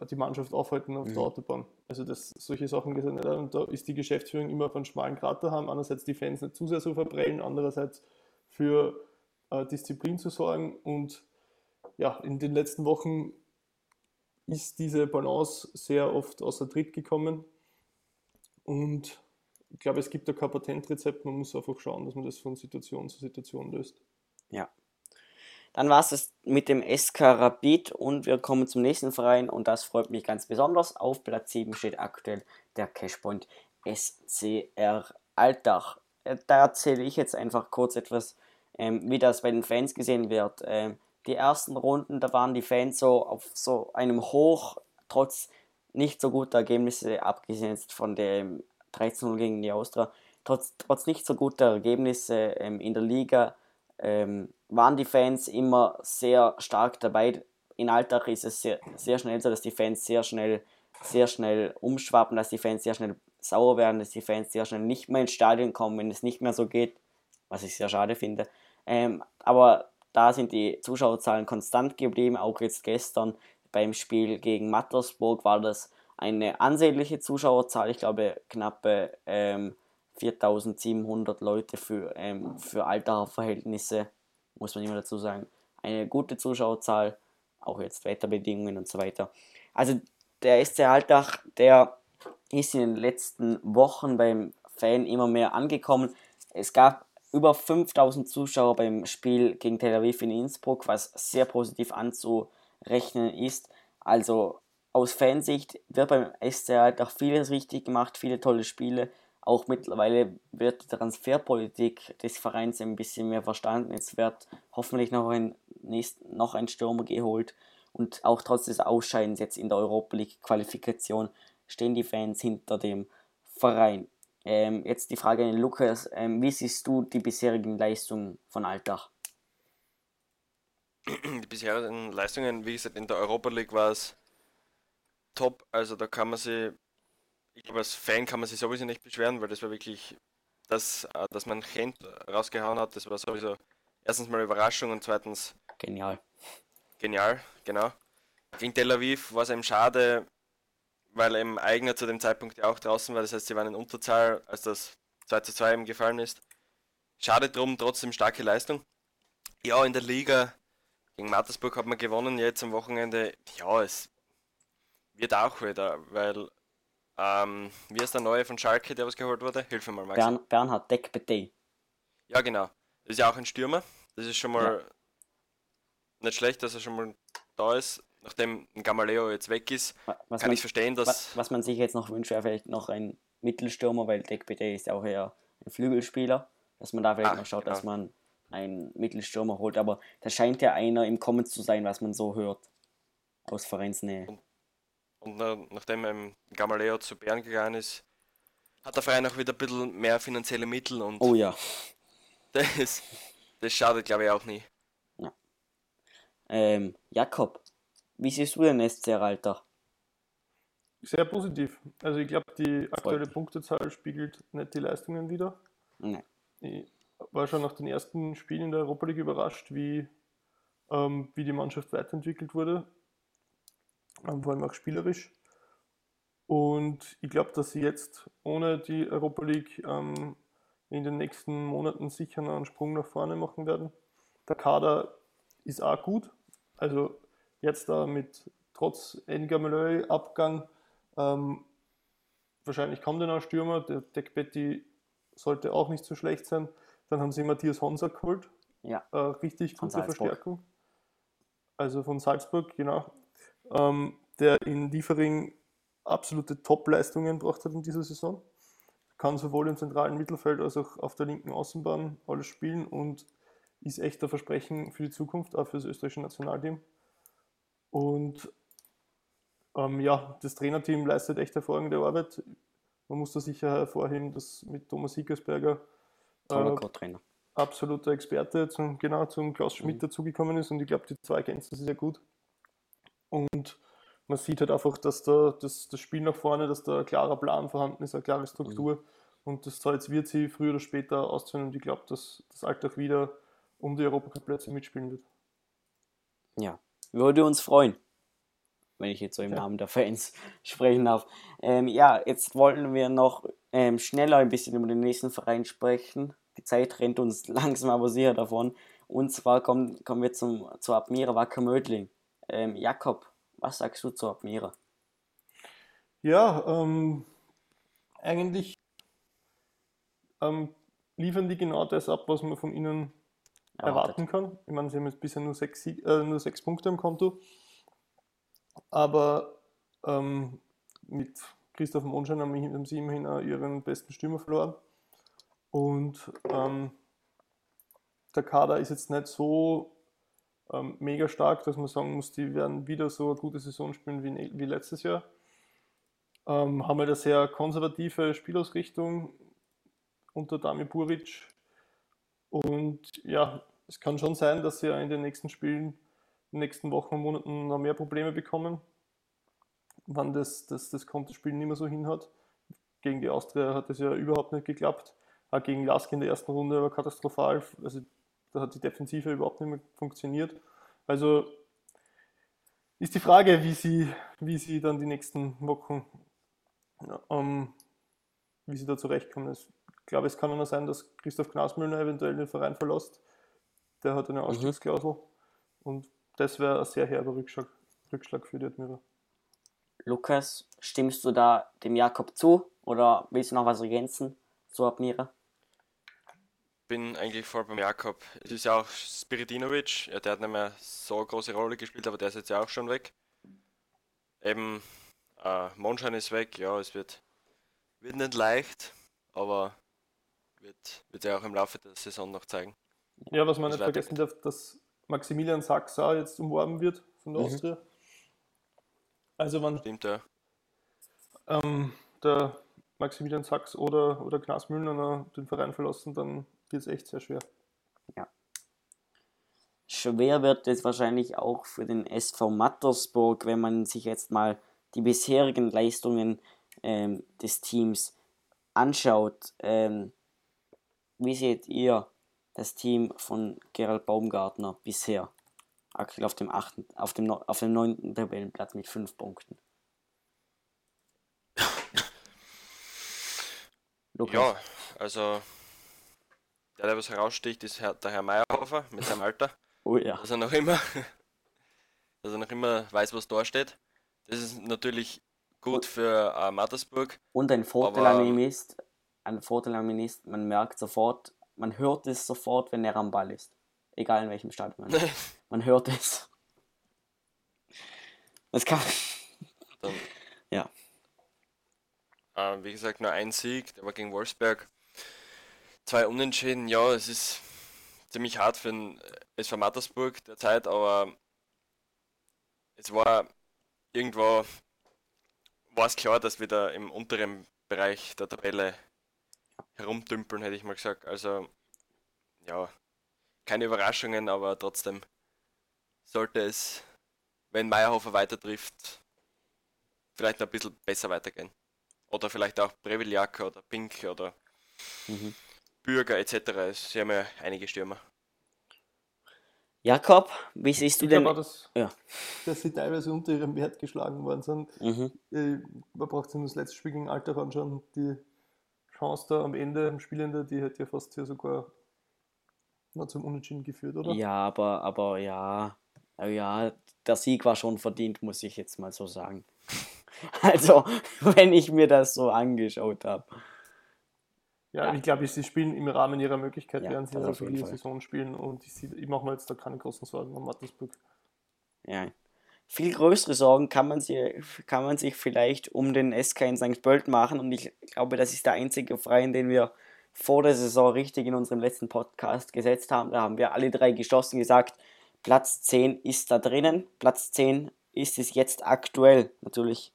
äh, die Mannschaft aufhalten auf mhm. der Autobahn. Also das, solche Sachen geht nicht. Und da ist die Geschäftsführung immer auf einen schmalen Grat haben. Einerseits die Fans nicht zu sehr so verprellen, andererseits für äh, Disziplin zu sorgen. Und ja, in den letzten Wochen ist diese Balance sehr oft außer Tritt gekommen. Und ich glaube, es gibt da kein Patentrezept. Man muss einfach schauen, dass man das von Situation zu Situation löst.
Ja, dann war es mit dem SK Rapid und wir kommen zum nächsten Verein und das freut mich ganz besonders. Auf Platz 7 steht aktuell der Cashpoint SCR Altach. Äh, da erzähle ich jetzt einfach kurz etwas, ähm, wie das bei den Fans gesehen wird. Ähm, die ersten Runden, da waren die Fans so auf so einem Hoch, trotz nicht so guter Ergebnisse, abgesehen von dem 13-0 gegen die Austria, trotz, trotz nicht so guter Ergebnisse ähm, in der Liga, ähm, waren die Fans immer sehr stark dabei. In Alltag ist es sehr, sehr schnell so, dass die Fans sehr schnell, sehr schnell umschwappen, dass die Fans sehr schnell sauer werden, dass die Fans sehr schnell nicht mehr ins Stadion kommen, wenn es nicht mehr so geht, was ich sehr schade finde. Ähm, aber da sind die Zuschauerzahlen konstant geblieben, auch jetzt gestern beim Spiel gegen Mattersburg war das eine ansehnliche Zuschauerzahl, ich glaube knappe ähm, 4700 Leute für, ähm, für Alterverhältnisse, muss man immer dazu sagen. Eine gute Zuschauerzahl, auch jetzt Wetterbedingungen und so weiter. Also der SC Altach, der ist in den letzten Wochen beim Fan immer mehr angekommen. Es gab über 5000 Zuschauer beim Spiel gegen Tel Aviv in Innsbruck, was sehr positiv anzurechnen ist. Also aus Fansicht wird beim SC Altach vieles richtig gemacht, viele tolle Spiele auch mittlerweile wird die Transferpolitik des Vereins ein bisschen mehr verstanden. Es wird hoffentlich noch ein, nächst, noch ein Stürmer geholt. Und auch trotz des Ausscheidens jetzt in der Europa League Qualifikation stehen die Fans hinter dem Verein. Ähm, jetzt die Frage an Lukas: ähm, Wie siehst du die bisherigen Leistungen von Altach?
Die bisherigen Leistungen, wie gesagt, in der Europa League war es top. Also da kann man sich ich glaube, als Fan kann man sich sowieso nicht beschweren, weil das war wirklich das, äh, dass man Kent rausgehauen hat, das war sowieso erstens mal Überraschung und zweitens
genial.
Genial, genau. Gegen Tel Aviv war es eben schade, weil eben Eigner zu dem Zeitpunkt ja auch draußen war, das heißt, sie waren in Unterzahl, als das 2 zu 2 eben gefallen ist. Schade drum, trotzdem starke Leistung. Ja, in der Liga gegen Mattersburg hat man gewonnen, jetzt am Wochenende. Ja, es wird auch wieder, weil, ähm, wie ist der neue von Schalke, der was geholt wurde? Hilf mir mal, Max.
Bern, Bernhard Deckbete.
Ja, genau. Das ist ja auch ein Stürmer. Das ist schon mal ja. nicht schlecht, dass er schon mal da ist. Nachdem Gamaleo jetzt weg ist, was kann man, ich verstehen, dass.
Was, was, man sich jetzt noch wünscht, wäre vielleicht noch ein Mittelstürmer, weil Deckbete ist ja auch eher ein Flügelspieler. Dass man da vielleicht ah, noch schaut, genau. dass man einen Mittelstürmer holt. Aber da scheint ja einer im Kommen zu sein, was man so hört. Aus Vereinsnähe.
Und, und na, nachdem ähm, Gamaleo zu Bern gegangen ist, hat der Verein auch wieder ein bisschen mehr finanzielle Mittel und.
Oh ja.
Das, das schadet, glaube ich, auch nie.
Ja. Ähm, Jakob, wie siehst du den SC Alter?
Sehr positiv. Also ich glaube, die aktuelle Punktezahl spiegelt nicht die Leistungen wieder.
Nee.
Ich war schon nach den ersten Spielen in der Europa League überrascht, wie, ähm, wie die Mannschaft weiterentwickelt wurde. Vor allem auch spielerisch. Und ich glaube, dass sie jetzt ohne die Europa League ähm, in den nächsten Monaten sicher noch einen Sprung nach vorne machen werden. Der Kader ist auch gut. Also jetzt da mit trotz Engamelöy Abgang ähm, wahrscheinlich kommt noch ein Stürmer. Der Deckbetti sollte auch nicht so schlecht sein. Dann haben sie Matthias Honser geholt.
Ja.
Äh, richtig gute Verstärkung. Also von Salzburg, genau. Ähm, der in Liefering absolute Top-Leistungen gebracht hat in dieser Saison kann sowohl im zentralen Mittelfeld als auch auf der linken Außenbahn alles spielen und ist echt ein Versprechen für die Zukunft, auch für das österreichische Nationalteam. Und ähm, ja, das Trainerteam leistet echt hervorragende Arbeit. Man muss da sicher hervorheben, dass mit Thomas Hickersberger
äh,
absoluter Experte zum, genau zum Klaus Schmidt mhm. dazugekommen ist und ich glaube, die zwei ergänzen sich sehr gut. Und man sieht halt einfach, dass da das, das Spiel nach vorne, dass da ein klarer Plan vorhanden ist, eine klare Struktur. Mhm. Und das jetzt wird sie früher oder später auszahlen und ich glaube, dass das Alltag wieder um die Europacup-Plätze mitspielen wird.
Ja, würde uns freuen, wenn ich jetzt so im ja. Namen der Fans <laughs> sprechen darf. Ähm, ja, jetzt wollten wir noch ähm, schneller ein bisschen über den nächsten Verein sprechen. Die Zeit rennt uns <laughs> langsam aber sicher davon. Und zwar kommen, kommen wir zum, zur Admira Wacker Mödling. Ähm, Jakob, was sagst du zu Admira?
Ja, ähm, eigentlich ähm, liefern die genau das ab, was man von ihnen Erwartet. erwarten kann. Ich meine, sie haben jetzt bisher nur sechs, äh, nur sechs Punkte im Konto, aber ähm, mit Christoph Monschein haben sie immerhin ihren besten Stürmer verloren. Und ähm, der Kader ist jetzt nicht so ähm, mega stark, dass man sagen muss, die werden wieder so eine gute Saison spielen wie, wie letztes Jahr. Ähm, haben wir eine sehr konservative Spielausrichtung unter Dami Buric. Und ja, es kann schon sein, dass sie in den nächsten Spielen, in den nächsten Wochen und Monaten noch mehr Probleme bekommen, wann das, das, das Konterspiel nicht mehr so hinhat. Gegen die Austria hat es ja überhaupt nicht geklappt. Auch gegen Lask in der ersten Runde war katastrophal. Also da hat die Defensive überhaupt nicht mehr funktioniert. Also ist die Frage, wie sie, wie sie dann die nächsten Wochen, ähm, wie sie da zurechtkommen. Ich glaube, es kann auch noch sein, dass Christoph Knasmüller eventuell den Verein verlässt. Der hat eine mhm. Ausstiegsklausel. Mhm. Und das wäre ein sehr herber Rückschlag, Rückschlag für die Admira.
Lukas, stimmst du da dem Jakob zu oder willst du noch was ergänzen zu Admira?
Bin eigentlich voll beim Jakob. Es ist ja auch Spiridinovic, ja, der hat nicht mehr so eine große Rolle gespielt, aber der ist jetzt ja auch schon weg. Eben, äh, Monschein ist weg, ja, es wird, wird nicht leicht, aber wird, wird ja auch im Laufe der Saison noch zeigen.
Ja, was man nicht vergessen darf, dass Maximilian Sachs auch jetzt umworben wird von der mhm. Austria. Also wann
Stimmt, ja.
Ähm, der Maximilian Sachs oder, oder Knas Müllner den Verein verlassen, dann wird es echt sehr schwer.
Ja. Schwer wird es wahrscheinlich auch für den SV Mattersburg, wenn man sich jetzt mal die bisherigen Leistungen ähm, des Teams anschaut. Ähm, wie seht ihr das Team von Gerald Baumgartner bisher? Aktuell auf dem, achten, auf dem, auf dem neunten Tabellenplatz mit fünf Punkten. <laughs>
Lukas. Ja, also der, der was heraussticht, ist der Herr Meyerhofer mit seinem Alter. <laughs>
oh ja.
Dass er noch immer, dass <laughs> er noch immer weiß, was da steht. Das ist natürlich gut für äh, Mattersburg.
Und ein Vorteil an ihm ist, ein Vorteil an ihm ist, man merkt sofort, man hört es sofort, wenn er am Ball ist. Egal in welchem Stadion. Man, <laughs> man hört es. Das kann.
Dann,
ja.
Äh, wie gesagt, nur ein Sieg, der war gegen Wolfsberg. Zwei Unentschieden, ja, es ist ziemlich hart für den SV Mattersburg derzeit, aber es war irgendwo war es klar, dass wir da im unteren Bereich der Tabelle herumdümpeln, hätte ich mal gesagt. Also, ja, keine Überraschungen, aber trotzdem sollte es, wenn Meyerhofer weiter trifft, vielleicht noch ein bisschen besser weitergehen. Oder vielleicht auch Breviljak oder Pink oder mhm. Bürger etc. Sie haben ja einige Stürmer.
Jakob, wie siehst du
ich
denn?
Auch, dass, ja. dass sie teilweise unter ihrem Wert geschlagen worden sind. Mhm. Man braucht sich das letzte Spiel gegen Alter anschauen. Die Chance da am Ende, am Spielende, die hat ja fast hier sogar noch zum Unentschieden geführt, oder?
Ja, aber, aber ja, ja, der Sieg war schon verdient, muss ich jetzt mal so sagen. <laughs> Also, <laughs> wenn ich mir das so angeschaut habe.
Ja, ja, ich glaube, sie spielen im Rahmen ihrer Möglichkeit, ja, werden sie also die Saison spielen und ich, ich mache mir jetzt da keine großen Sorgen um Mattersburg.
Ja. Viel größere Sorgen kann man, sich, kann man sich vielleicht um den SK in St. Pölten machen und ich glaube, das ist der einzige Verein, den wir vor der Saison richtig in unserem letzten Podcast gesetzt haben. Da haben wir alle drei geschossen gesagt, Platz 10 ist da drinnen. Platz 10 ist es jetzt aktuell. Natürlich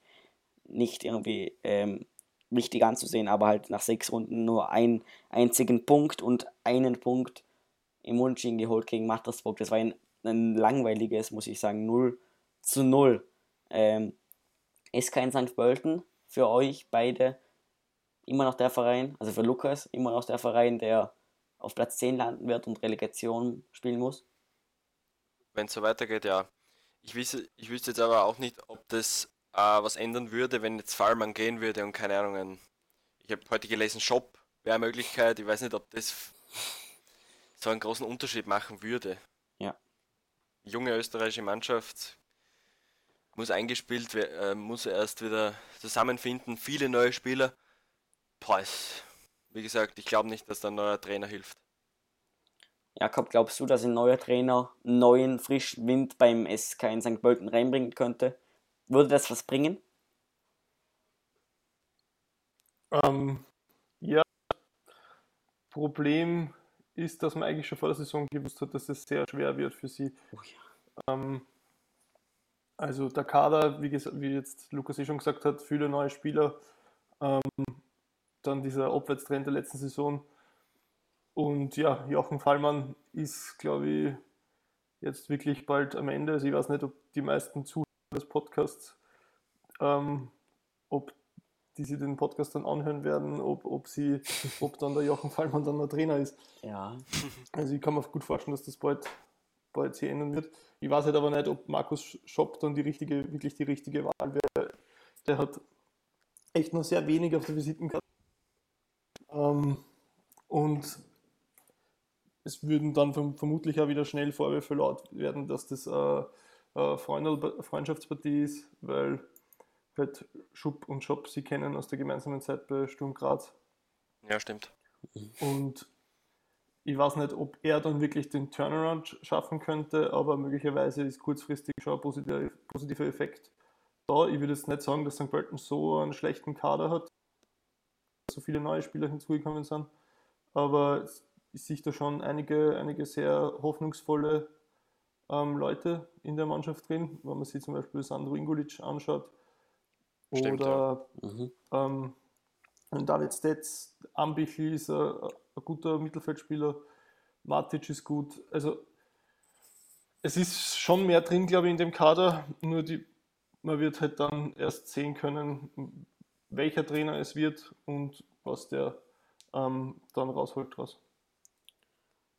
nicht irgendwie ähm, wichtig anzusehen, aber halt nach sechs Runden nur einen einzigen Punkt und einen Punkt im Unentschieden geholt gegen Mattersburg. Das war ein, ein langweiliges, muss ich sagen, 0 zu 0. Ähm, ist kein St. Pölten für euch beide immer noch der Verein, also für Lukas immer noch der Verein, der auf Platz 10 landen wird und Relegation spielen muss?
Wenn es so weitergeht, ja. Ich wüsste, ich wüsste jetzt aber auch nicht, ob das äh, was ändern würde, wenn jetzt Fallmann gehen würde und keine Ahnung, ein, ich habe heute gelesen, Shop wäre eine Möglichkeit. Ich weiß nicht, ob das <laughs> so einen großen Unterschied machen würde.
Ja.
Junge österreichische Mannschaft muss eingespielt werden, äh, muss erst wieder zusammenfinden, viele neue Spieler. Boah, wie gesagt, ich glaube nicht, dass da ein neuer Trainer hilft.
Jakob, glaubst du, dass ein neuer Trainer neuen frischen Wind beim SK in St. Pölten reinbringen könnte? Würde das was bringen?
Ähm, ja, Problem ist, dass man eigentlich schon vor der Saison gewusst hat, dass es sehr schwer wird für sie. Oh ja. ähm, also der Kader, wie, wie, jetzt Lukas eh schon gesagt hat, viele neue Spieler. Ähm, dann dieser Abwärtstrend der letzten Saison. Und ja, Jochen Fallmann ist, glaube ich, jetzt wirklich bald am Ende. Also ich weiß nicht, ob die meisten Zuhörer des Podcasts, ähm, ob die sie den Podcast dann anhören werden, ob, ob sie, <laughs> ob dann der Jochen Fallmann dann der Trainer ist.
Ja.
Also ich kann mir gut vorstellen, dass das bald, bald sich ändern wird. Ich weiß halt aber nicht, ob Markus Schopp dann die richtige, wirklich die richtige Wahl wäre. Der hat echt noch sehr wenig auf der Visitenkarte. Ähm, und es würden dann vermutlich auch wieder schnell Vorwürfe laut werden, dass das äh, äh, Freundschaftspartie ist, weil halt Schupp und Schopp sie kennen aus der gemeinsamen Zeit bei Sturm Graz.
Ja, stimmt.
Und ich weiß nicht, ob er dann wirklich den Turnaround schaffen könnte, aber möglicherweise ist kurzfristig schon ein positiver, positiver Effekt da. Ich würde jetzt nicht sagen, dass St. Pölten so einen schlechten Kader hat, so viele neue Spieler hinzugekommen sind, aber ich sehe da schon einige, einige sehr hoffnungsvolle ähm, Leute in der Mannschaft drin, wenn man sich zum Beispiel Sandro Ingulic anschaut Stimmt, oder ja. mhm. ähm, David Stetz, Ambichel ist ein, ein, guter Mittelfeldspieler, Matic ist gut. Also es ist schon mehr drin, glaube ich, in dem Kader, nur die, man wird halt dann erst sehen können, welcher Trainer es wird und was der ähm, dann rausholt draus.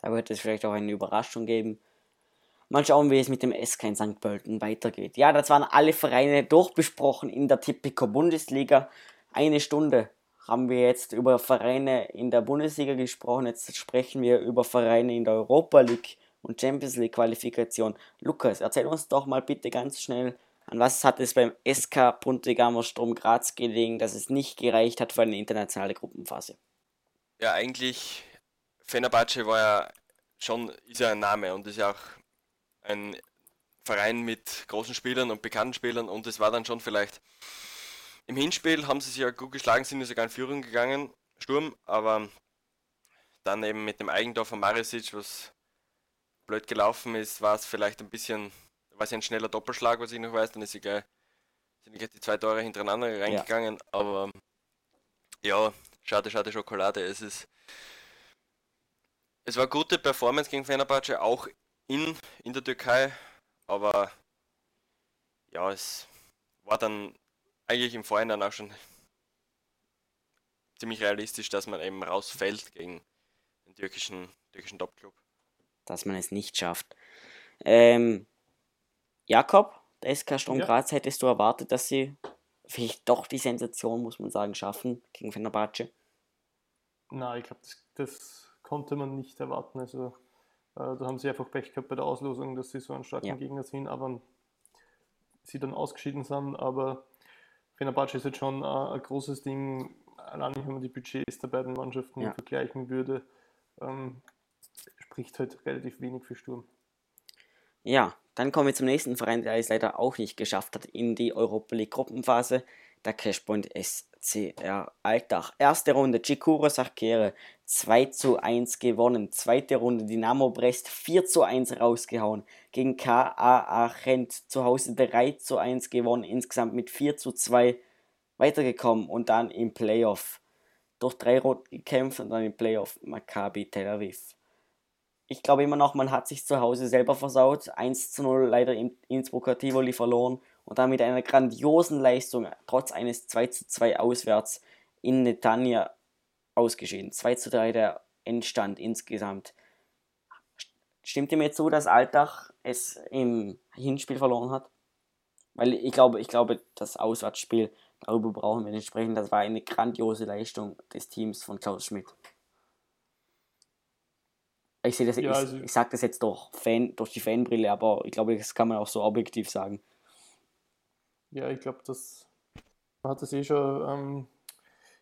Da wird es vielleicht auch eine Überraschung geben. Mal schauen, wie es mit dem SK in St. Pölten weitergeht. Ja, das waren alle Vereine durchbesprochen in der Tipico Bundesliga. Eine Stunde haben wir jetzt über Vereine in der Bundesliga gesprochen, jetzt sprechen wir über Vereine in der Europa League und Champions League Qualifikation. Lukas, erzähl uns doch mal bitte ganz schnell, an was hat es beim SK Puntigamo Sturm Graz gelegen, dass es nicht gereicht hat für eine internationale Gruppenphase?
Ja, eigentlich, Fenerbahce war ja schon, ist ja ein Name und ist ja auch ein Verein mit großen Spielern und bekannten Spielern und es war dann schon vielleicht im Hinspiel haben sie sich ja gut geschlagen, sind sogar in Führung gegangen, Sturm, aber dann eben mit dem Eigentor von Marisic, was blöd gelaufen ist, war es vielleicht ein bisschen, war es ein schneller Doppelschlag, was ich noch weiß, dann ist sie gleich, sind gleich die zwei Tore hintereinander reingegangen, ja. aber ja, schade, schade Schokolade, es ist es war gute Performance gegen Fenerbahce, auch in, in der Türkei, aber ja, es war dann eigentlich im Vorhinein auch schon ziemlich realistisch, dass man eben rausfällt gegen den türkischen, türkischen Top-Club.
Dass man es nicht schafft. Ähm, Jakob, der SK Sturm ja. Graz, hättest du erwartet, dass sie vielleicht doch die Sensation, muss man sagen, schaffen gegen Fenerbahce?
Nein, ich glaube, das, das, konnte man nicht erwarten. Also da haben sie einfach Pech gehabt bei der Auslosung, dass sie so einen starken ja. Gegner sind, aber sie dann ausgeschieden sind. Aber Fenerbahce ist jetzt schon ein, ein großes Ding, allein wenn man die Budgets der beiden Mannschaften ja. vergleichen würde, ähm, spricht halt relativ wenig für Sturm.
Ja, dann kommen wir zum nächsten Verein, der es leider auch nicht geschafft hat in die Europa League Gruppenphase, der Cashpoint SCR Altach. Erste Runde Chikuro Sachkere 2 zu 1 gewonnen. Zweite Runde Dynamo Brest 4 zu 1 rausgehauen. Gegen KA Gent zu Hause 3 zu 1 gewonnen. Insgesamt mit 4 zu 2 weitergekommen und dann im Playoff durch drei Runden gekämpft und dann im Playoff Maccabi Tel Aviv. Ich glaube immer noch, man hat sich zu Hause selber versaut. 1 zu 0 leider in Innsbrucker Tivoli verloren und dann mit einer grandiosen Leistung, trotz eines 2 zu 2 auswärts in Netanya ausgeschieden. 2 zu 3 der Endstand insgesamt. Stimmt ihr mir zu, dass Altach es im Hinspiel verloren hat? Weil ich glaube, ich glaube, das Auswärtsspiel, darüber brauchen wir nicht sprechen, das war eine grandiose Leistung des Teams von Klaus Schmidt. Ich sehe das, ja, also ich, ich sage das jetzt durch, Fan, durch die Fanbrille, aber ich glaube, das kann man auch so objektiv sagen.
Ja, ich glaube, das man hat das eh schon ähm,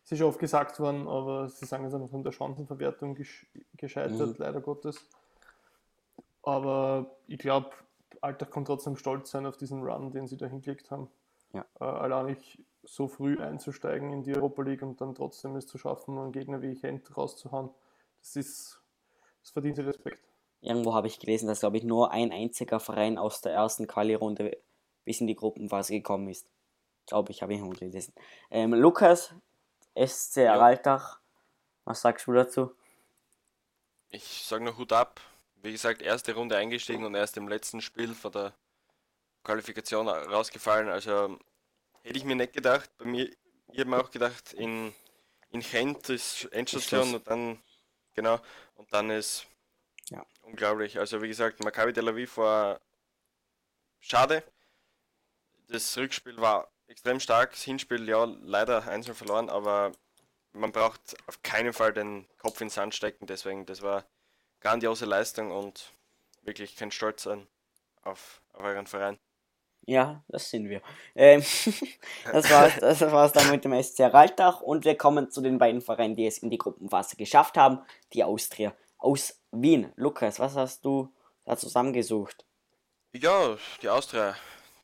es ist oft gesagt worden, aber sie sagen es einfach von der Chancenverwertung gescheitert, mhm. leider Gottes. Aber ich glaube, Alltag kann trotzdem stolz sein auf diesen Run, den sie da hingelegt haben. Ja. Äh, allein nicht so früh einzusteigen in die Europa League und dann trotzdem es zu schaffen, einen Gegner wie Gent rauszuhauen, das ist, das verdient Respekt.
Irgendwo habe ich gelesen, dass, glaube ich, nur ein einziger Verein aus der ersten Quali-Runde bis in die Gruppenphase gekommen ist. Glaube ich, habe ich irgendwo gelesen. Ähm, Lukas, SC ja. Altach. Was sagst du dazu?
Ich sage noch Hut ab. Wie gesagt, erste Runde eingestiegen und erst im letzten Spiel von der Qualifikation rausgefallen. Also hätte ich mir nicht gedacht. Bei mir, ich habe mir auch gedacht, in, in Gent ist Endstation und dann, genau, und dann ist ja. unglaublich. Also wie gesagt, Maccabi Tel Aviv war schade. Das Rückspiel war extrem stark. Das Hinspiel, ja, leider einzeln verloren, aber man braucht auf keinen Fall den Kopf ins Sand stecken. Deswegen, das war grandiose Leistung und wirklich kein Stolz sein auf, auf euren Verein.
Ja, das sind wir. Ähm, <laughs> das war das war's dann mit dem SC Raltach und wir kommen zu den beiden Vereinen, die es in die Gruppenphase geschafft haben. Die Austria aus Wien. Lukas, was hast du da zusammengesucht?
Ja, die Austria.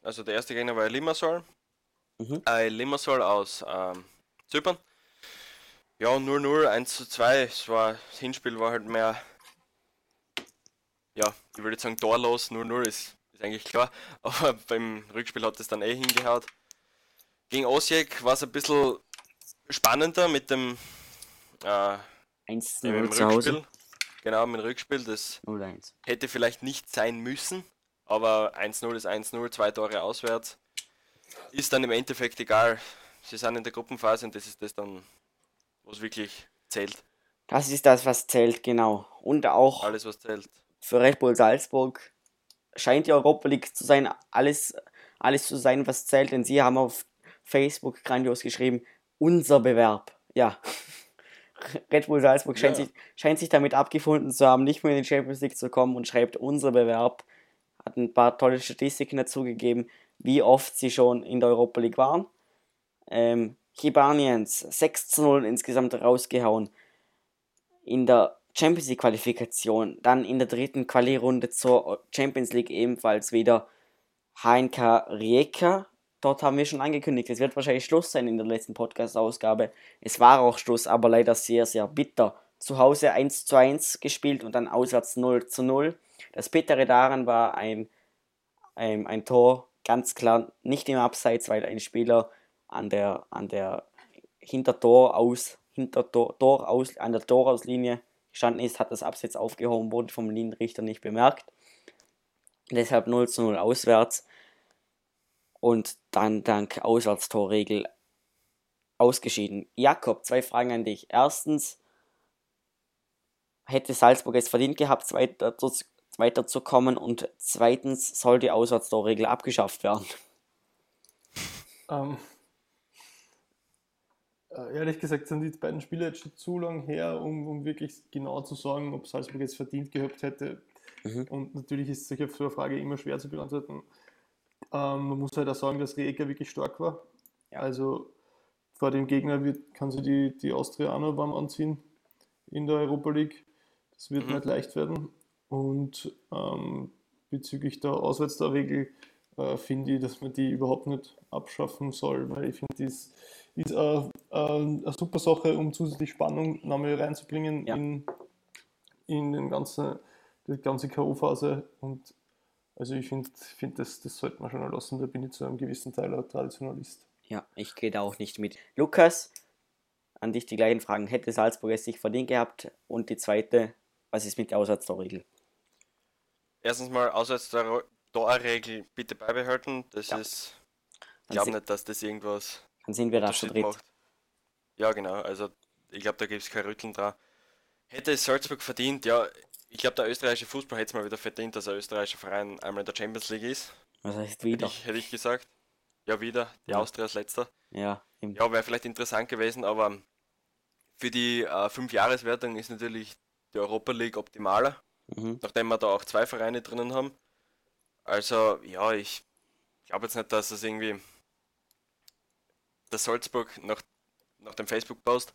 Also der erste Gegner war Limassol. Mhm. Äh, Limassol aus ähm, Zypern. Ja, 0-0, 1 zu 2. Es war, das Hinspiel war halt mehr, ja, ich würde sagen torlos, 0-0 ist, ist eigentlich klar. <laughs> Aber beim Rückspiel hat es dann eh hingehaut. Gegen Osijek war es ein bisschen spannender mit dem äh,
1 0 zu Hause.
Genau, mit dem Rückspiel. Das hätte vielleicht nicht sein müssen, aber 1-0 ist 1-0, zwei Tore auswärts ist dann im Endeffekt egal. Sie sind in der Gruppenphase und das ist das dann, was wirklich zählt.
Das ist das, was zählt, genau. Und auch
alles, was zählt.
Für Red Bull Salzburg scheint die Europa League zu sein, alles, alles zu sein, was zählt, denn sie haben auf Facebook grandios geschrieben, unser Bewerb ja, <laughs> Red Bull Salzburg scheint, ja. sich, scheint sich damit abgefunden zu haben, nicht mehr in die Champions League zu kommen und schreibt, unser Bewerb hat ein paar tolle Statistiken dazu gegeben, wie oft sie schon in der Europa League waren. Ähm, Kibanians 6 zu 0 insgesamt rausgehauen in der Champions League Qualifikation. Dann in der dritten Quali-Runde zur Champions League ebenfalls wieder HNK Rijeka. Dort haben wir schon angekündigt, es wird wahrscheinlich Schluss sein in der letzten Podcast-Ausgabe. Es war auch Schluss, aber leider sehr, sehr bitter. Zu Hause 1 zu 1 gespielt und dann auswärts 0 zu 0. Das Bittere daran war ein, ein, ein Tor, ganz klar nicht im Abseits, weil ein Spieler an der, an der Hintertor aus, Hintertor Tor aus, an der Torauslinie gestanden ist, hat das Abseits aufgehoben, wurde vom Linienrichter nicht bemerkt. Deshalb 0 zu 0 auswärts und dann dank Auswärtstorregel ausgeschieden. Jakob, zwei Fragen an dich. Erstens, hätte Salzburg es verdient gehabt, zweiter zu, zweiter zu kommen? Und zweitens, soll die Auswärtstorregel abgeschafft werden?
Ähm, äh, ehrlich gesagt sind die beiden Spiele jetzt schon zu lang her, um, um wirklich genau zu sagen, ob Salzburg jetzt verdient gehabt hätte. Mhm. Und natürlich ist sich auf so eine Frage immer schwer zu beantworten. Ähm, man muss halt auch sagen, dass Rijeka wirklich stark war. Ja. Also vor dem Gegner wird, kann sie die, die Austria auch noch warm anziehen in der Europa League. Das wird mhm. nicht leicht werden. Und ähm, bezüglich der Auswärtstorregel äh, finde ich, dass man die überhaupt nicht abschaffen soll, weil ich finde, die ist ist eine, eine super Sache, um zusätzlich Spannung nochmal reinzubringen ja. in, in den ganzen, die ganze K.O.-Phase. Und also ich finde, find das, das sollte man schon lassen, da bin ich zu einem gewissen Teil auch Traditionalist.
Ja, ich gehe da auch nicht mit. Lukas, an dich die gleichen Fragen. Hätte Salzburg es sich verdient gehabt? Und die zweite, was ist mit der Auswärtstorregel?
Erstens mal Auswärtstorregel bitte beibehalten. Das ja. ist, ich glaube nicht, dass das irgendwas
dann sind wir da zu dritt. Macht.
Ja, genau. Also, ich glaube, da gibt es kein Rütteln dran. Hätte es Salzburg verdient, ja, ich glaube, der österreichische Fußball hätte es mal wieder verdient, dass ein österreichischer Verein einmal in der Champions League ist.
Was heißt wieder?
Hätte ich, hätte ich gesagt. Ja, wieder. Die ja. Austria als letzter.
Ja,
ja wäre vielleicht interessant gewesen, aber für die äh, Fünf-Jahres-Wertung ist natürlich die Europa League optimaler, mhm. nachdem wir da auch zwei Vereine drinnen haben. Also, ja, ich glaube jetzt nicht, dass es irgendwie dass Salzburg nach, nach dem Facebook-Post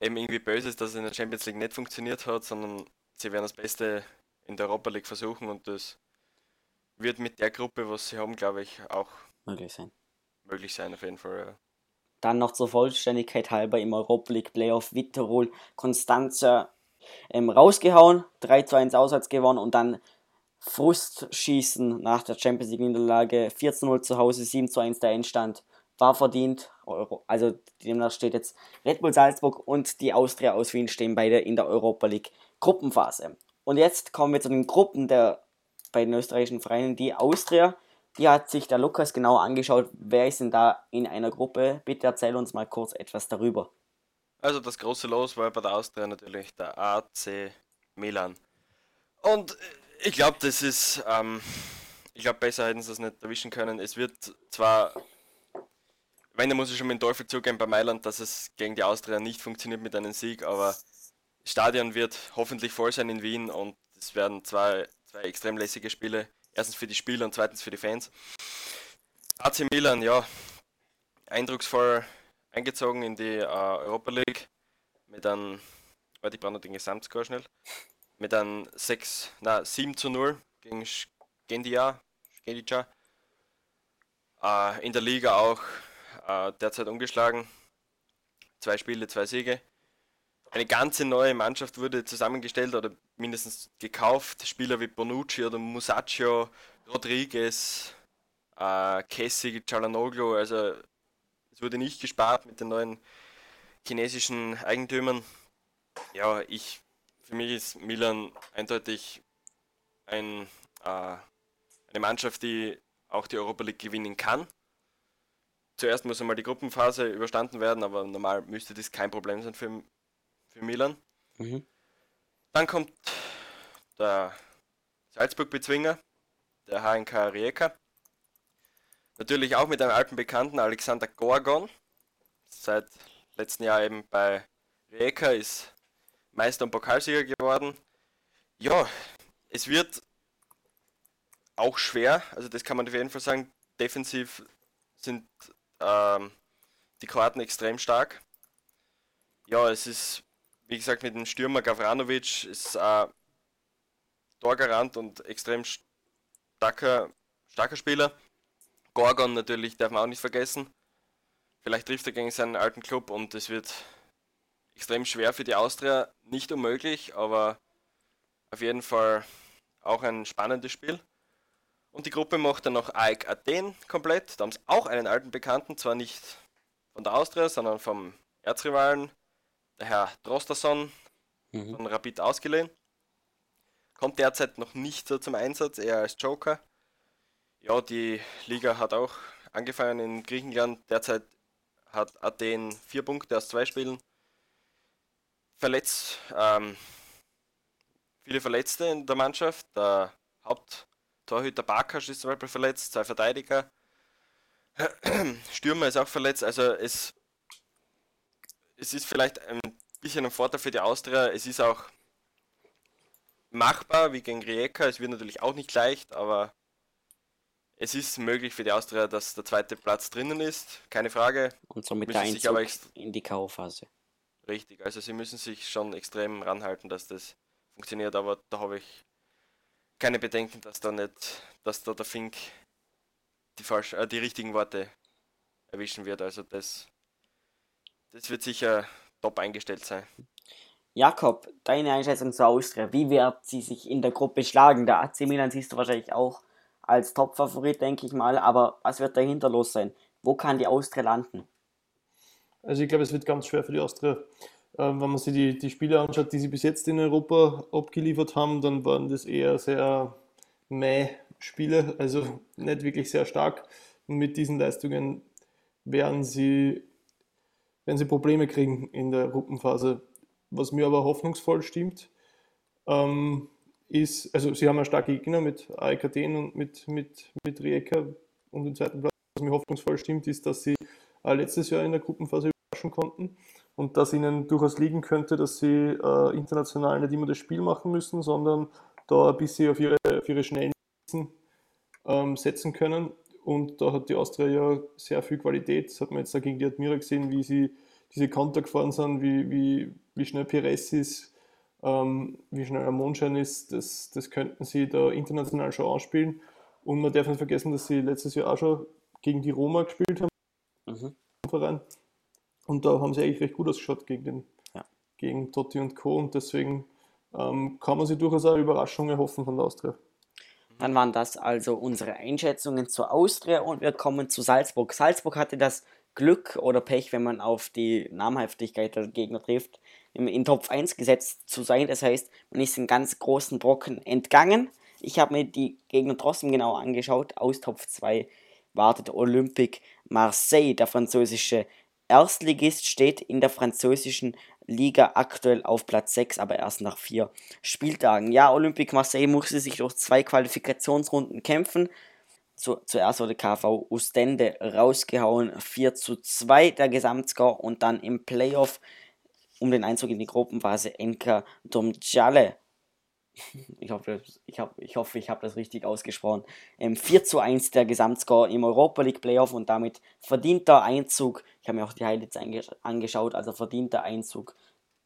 eben irgendwie böse ist, dass es in der Champions League nicht funktioniert hat, sondern sie werden das Beste in der Europa League versuchen und das wird mit der Gruppe, was sie haben, glaube ich, auch
möglich sein.
Möglich sein, auf jeden Fall, ja.
Dann noch zur Vollständigkeit halber im Europa League Playoff Vitterol Constanza ähm, rausgehauen, 3 zu 1 auswärts gewonnen und dann Frustschießen nach der Champions League Niederlage, 4 zu 0 zu Hause, 7 zu 1 der Endstand war verdient. Also demnach steht jetzt Red Bull Salzburg und die Austria aus Wien stehen beide in der Europa League Gruppenphase. Und jetzt kommen wir zu den Gruppen der beiden österreichischen Vereine. Die Austria, die hat sich der Lukas genau angeschaut. Wer ist denn da in einer Gruppe? Bitte erzähl uns mal kurz etwas darüber.
Also das große Los war bei der Austria natürlich der AC Milan. Und ich glaube, das ist, ähm, ich glaube, besser hätten sie es nicht erwischen können. Es wird zwar wenn, dann muss ich schon mit dem Teufel zugeben bei Mailand, dass es gegen die Austria nicht funktioniert mit einem Sieg, aber das Stadion wird hoffentlich voll sein in Wien und es werden zwei, zwei extrem lässige Spiele. Erstens für die Spieler und zweitens für die Fans. AC Milan, ja, eindrucksvoll eingezogen in die äh, Europa League mit einem, warte, ich brauche noch den Gesamtscore schnell, mit einem 6, na, 7 zu 0 gegen Gendia, Gendia. Äh, in der Liga auch äh, derzeit umgeschlagen. Zwei Spiele, zwei Siege. Eine ganze neue Mannschaft wurde zusammengestellt oder mindestens gekauft. Spieler wie Bonucci oder Musacchio, Rodriguez, äh, Kessi, Cialanoglu. Also es wurde nicht gespart mit den neuen chinesischen Eigentümern. Ja, ich für mich ist Milan eindeutig ein, äh, eine Mannschaft, die auch die Europa League gewinnen kann zuerst muss einmal die Gruppenphase überstanden werden, aber normal müsste das kein Problem sein für, für Milan. Mhm. Dann kommt der Salzburg-Bezwinger, der HNK Rijeka. Natürlich auch mit einem alten Bekannten, Alexander Gorgon. Seit letzten Jahr eben bei Rijeka, ist Meister und Pokalsieger geworden. Ja, es wird auch schwer, also das kann man auf jeden Fall sagen. Defensiv sind ähm, die Kroaten extrem stark. Ja, es ist, wie gesagt, mit dem Stürmer Gavranovic ist äh, Torgarant und extrem starker, starker Spieler. Gorgon natürlich darf man auch nicht vergessen. Vielleicht trifft er gegen seinen alten Club und es wird extrem schwer für die Austria. Nicht unmöglich, aber auf jeden Fall auch ein spannendes Spiel. Und die Gruppe macht dann noch AEK Athen komplett. Da haben sie auch einen alten Bekannten, zwar nicht von der Austria, sondern vom Erzrivalen, der Herr Drosterson, mhm. von Rapid ausgeliehen. Kommt derzeit noch nicht so zum Einsatz, eher als Joker. Ja, die Liga hat auch angefangen in Griechenland. Derzeit hat Athen vier Punkte aus zwei Spielen. Verletzt, ähm, viele Verletzte in der Mannschaft. Der Haupttorhüter Barkas ist zum Beispiel verletzt, zwei Verteidiger. <clears throat> Stürmer ist auch verletzt. Also es, es ist vielleicht ein bisschen ein Vorteil für die Austria. Es ist auch machbar wie gegen Rijeka. Es wird natürlich auch nicht leicht, aber es ist möglich für die Austria, dass der zweite Platz drinnen ist, keine Frage.
Und somit der Einzug aber in die K.O.-Phase.
Richtig, also sie müssen sich schon extrem ranhalten, dass das funktioniert, aber da habe ich keine Bedenken, dass da nicht, dass da der Fink die, falsch, äh, die richtigen Worte erwischen wird. Also das, das wird sicher top eingestellt sein.
Jakob, deine Einschätzung zur Austria. Wie wird sie sich in der Gruppe schlagen? Der AC Milan siehst du wahrscheinlich auch als Top-Favorit, denke ich mal. Aber was wird dahinter los sein? Wo kann die Austria landen?
Also ich glaube, es wird ganz schwer für die Austria. Ähm, wenn man sich die, die Spiele anschaut, die sie bis jetzt in Europa abgeliefert haben, dann waren das eher sehr meh Spiele, also nicht wirklich sehr stark. Und mit diesen Leistungen werden sie, werden sie Probleme kriegen in der Gruppenphase. Was mir aber hoffnungsvoll stimmt, ähm, ist, also sie haben einen starken Gegner mit AEK und mit, mit, mit Rijeka und den zweiten Platz. Was mir hoffnungsvoll stimmt, ist, dass sie äh, letztes Jahr in der Gruppenphase überraschen konnten und dass ihnen durchaus liegen könnte, dass sie äh, international nicht immer das Spiel machen müssen, sondern da ein bisschen auf ihre, auf ihre schnellen ähm, setzen können. Und da hat die Austria ja sehr viel Qualität. Das hat man jetzt auch gegen die Admira gesehen, wie sie diese Konter gefahren sind, wie, wie, wie schnell Perez ist, ähm, wie schnell ein Mondschein ist, das, das könnten sie da international schon anspielen. Und man darf nicht vergessen, dass sie letztes Jahr auch schon gegen die Roma gespielt haben. Mhm. Verein. Und da haben sie eigentlich recht gut ausgeschaut gegen, den, ja. gegen Totti und Co. Und deswegen ähm, kann man sich durchaus auch Überraschungen hoffen von der Austria.
Dann waren das also unsere Einschätzungen zur Austria und wir kommen zu Salzburg. Salzburg hatte das Glück oder Pech, wenn man auf die Namhaftigkeit der Gegner trifft, in Top 1 gesetzt zu sein. Das heißt, man ist in ganz großen Brocken entgangen. Ich habe mir die Gegner trotzdem genau angeschaut. Aus Top 2 wartet Olympique Marseille. Der französische Erstligist steht in der französischen Liga aktuell auf Platz 6, aber erst nach vier Spieltagen. Ja, Olympique Marseille musste sich durch zwei Qualifikationsrunden kämpfen. Zu, zuerst wurde KV Ustende rausgehauen, 4 zu 2 der Gesamtscore und dann im Playoff um den Einzug in die Gruppenphase Enka Domjale. <laughs> Ich hoffe, ich, hab, ich, hoffe, ich habe das richtig ausgesprochen. Ähm, 4 zu 1 der Gesamtscore im Europa League Playoff und damit verdienter Einzug. Ich habe mir auch die Highlights angeschaut, also verdienter Einzug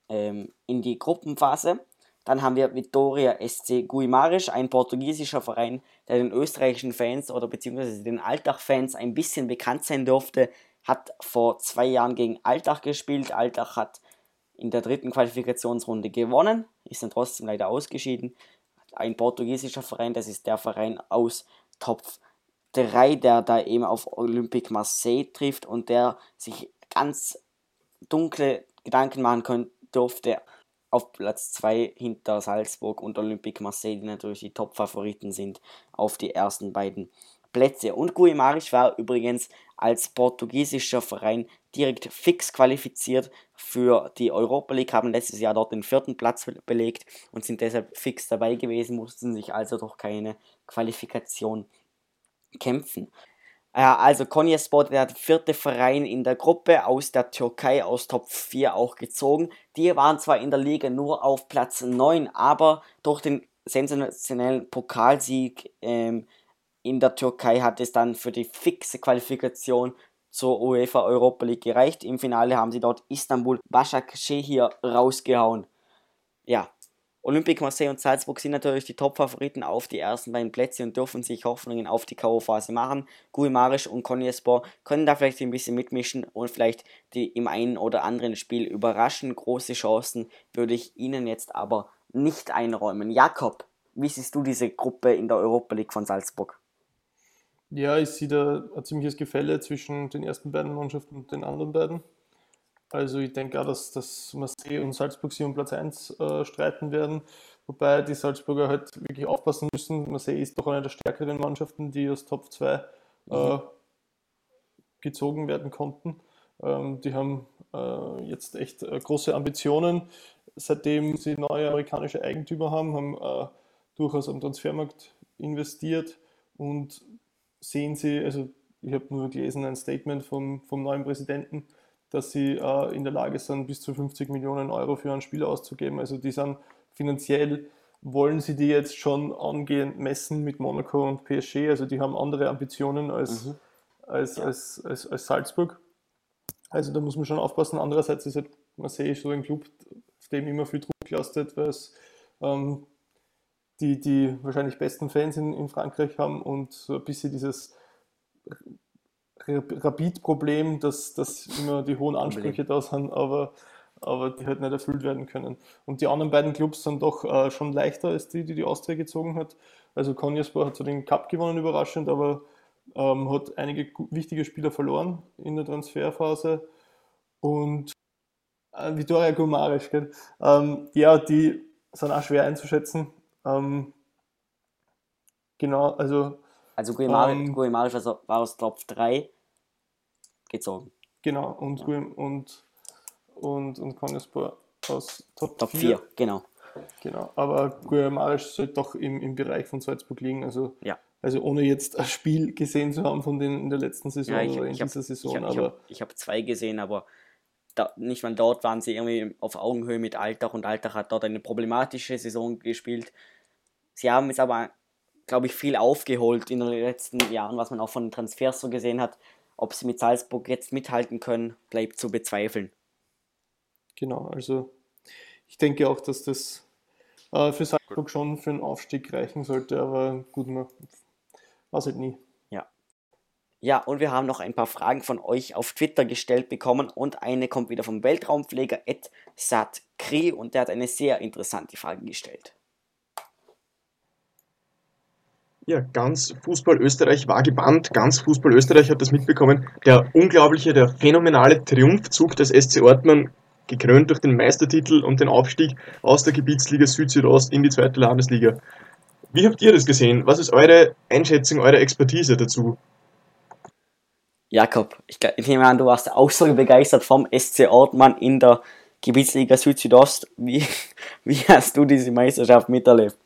ähm, in die Gruppenphase. Dann haben wir Vitoria SC Guimaraes, ein portugiesischer Verein, der den österreichischen Fans oder beziehungsweise den Altach-Fans ein bisschen bekannt sein durfte. Hat vor zwei Jahren gegen Altach gespielt. Altach hat in der dritten Qualifikationsrunde gewonnen, ist dann trotzdem leider ausgeschieden. Ein portugiesischer Verein, das ist der Verein aus Top 3, der da eben auf Olympique Marseille trifft und der sich ganz dunkle Gedanken machen können, durfte auf Platz 2 hinter Salzburg und Olympique Marseille, die natürlich die Top-Favoriten sind, auf die ersten beiden Plätze. Und Guimaraes war übrigens als portugiesischer Verein direkt fix qualifiziert für die Europa League, haben letztes Jahr dort den vierten Platz belegt und sind deshalb fix dabei gewesen, mussten sich also durch keine Qualifikation kämpfen. Ja, also Konyaspor, der vierte Verein in der Gruppe aus der Türkei, aus Top 4 auch gezogen. Die waren zwar in der Liga nur auf Platz 9, aber durch den sensationellen Pokalsieg ähm, in der Türkei hat es dann für die fixe Qualifikation zur UEFA Europa League gereicht. Im Finale haben sie dort Istanbul Başakşehir rausgehauen. Ja, Olympique Marseille und Salzburg sind natürlich die Top-Favoriten auf die ersten beiden Plätze und dürfen sich Hoffnungen auf die K.O.-Phase machen. Guimarisch und Konyaspor können da vielleicht ein bisschen mitmischen und vielleicht die im einen oder anderen Spiel überraschen. Große Chancen würde ich ihnen jetzt aber nicht einräumen. Jakob, wie siehst du diese Gruppe in der Europa League von Salzburg?
Ja, ich sehe da ein ziemliches Gefälle zwischen den ersten beiden Mannschaften und den anderen beiden. Also ich denke auch, dass, dass Marseille und Salzburg sich um Platz 1 äh, streiten werden. Wobei die Salzburger halt wirklich aufpassen müssen. Marseille ist doch eine der stärkeren Mannschaften, die aus Top 2 äh, mhm. gezogen werden konnten. Ähm, die haben äh, jetzt echt äh, große Ambitionen. Seitdem sie neue amerikanische Eigentümer haben, haben äh, durchaus am Transfermarkt investiert und sehen sie, also ich habe nur gelesen, ein Statement vom, vom neuen Präsidenten, dass sie äh, in der Lage sind, bis zu 50 Millionen Euro für ein Spiel auszugeben. Also die sind finanziell, wollen sie die jetzt schon angehend messen mit Monaco und PSG. Also die haben andere Ambitionen als, mhm. als, ja. als, als, als, Salzburg. Also da muss man schon aufpassen. Andererseits ist halt Marseille so ein Club, auf dem immer viel Druck lastet, weil es ähm, die, die wahrscheinlich besten Fans in, in Frankreich haben und so ein bisschen dieses Rapid-Problem, dass, dass immer die hohen Ansprüche da sind, aber, aber die halt nicht erfüllt werden können. Und die anderen beiden Clubs sind doch äh, schon leichter als die, die die Austria gezogen hat. Also Konyaspor hat so den Cup gewonnen, überraschend, aber ähm, hat einige wichtige Spieler verloren in der Transferphase. Und äh, Vitoria Gumarisch, ähm, ja, die sind auch schwer einzuschätzen. Ähm, genau, also
also Guimaraes ähm, war aus Top 3 gezogen.
Genau, und, und, und, und Konyaspor aus Top,
Top 4. 4. Genau.
Genau, aber Guimaraes sollte doch im, im Bereich von Salzburg liegen. Also, ja. also ohne jetzt ein Spiel gesehen zu haben von denen in der letzten Saison ja, ich, oder in dieser hab, Saison.
Ich habe hab zwei gesehen, aber da, nicht mal dort waren sie irgendwie auf Augenhöhe mit Alltag und Alltag hat dort eine problematische Saison gespielt. Sie haben jetzt aber glaube ich, viel aufgeholt in den letzten Jahren, was man auch von den Transfers so gesehen hat. Ob sie mit Salzburg jetzt mithalten können, bleibt zu bezweifeln.
Genau, also ich denke auch, dass das äh, für Salzburg schon für einen Aufstieg reichen sollte, aber gut, man weiß halt nie.
Ja. Und wir haben noch ein paar Fragen von euch auf Twitter gestellt bekommen und eine kommt wieder vom Weltraumpfleger Ed Satkri und der hat eine sehr interessante Frage gestellt.
Ja, ganz Fußball Österreich war gebannt, ganz Fußball Österreich hat das mitbekommen. Der unglaubliche, der phänomenale Triumphzug des SC Ortmann, gekrönt durch den Meistertitel und den Aufstieg aus der Gebietsliga Süd-Südost in die zweite Landesliga. Wie habt ihr das gesehen? Was ist eure Einschätzung, eure Expertise dazu?
Jakob, ich, ich nehme an, du warst auch so begeistert vom SC Ortmann in der Gebietsliga Süd-Südost. Wie, <laughs> wie hast du diese Meisterschaft miterlebt?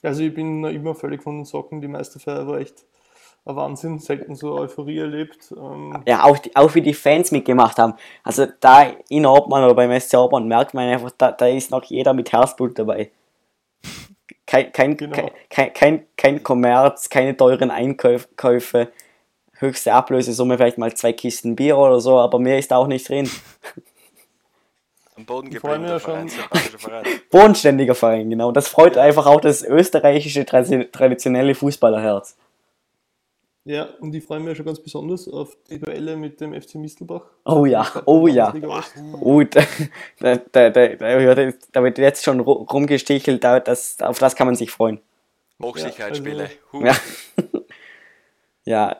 Also ich bin immer völlig von den Socken. Die Meisterfeier war echt ein Wahnsinn. Selten so Euphorie erlebt.
Ähm ja, auch, auch wie die Fans mitgemacht haben. Also da in Obmann oder beim SC Obmann merkt man einfach, da, da ist noch jeder mit Herzblut dabei. Kein, kein, genau. kein, kein, kein Kommerz, keine teuren Einkäufe. Höchste Ablösesumme vielleicht mal zwei Kisten Bier oder so, aber mehr ist da auch nicht drin. <laughs>
Am Boden geblieben, ja Verein,
Verein. <laughs> Bodenständiger Verein, genau. Das freut ja. einfach auch das österreichische traditionelle Fußballerherz.
Ja, und ich freue mich schon ganz besonders auf die Duelle mit dem FC Mistelbach.
Oh ja, oh ja. Oh, <laughs> da, da, da, da, da wird jetzt schon rumgestichelt, das, auf das kann man sich freuen.
Hochsicherheitsspiele.
Ja, also, ja.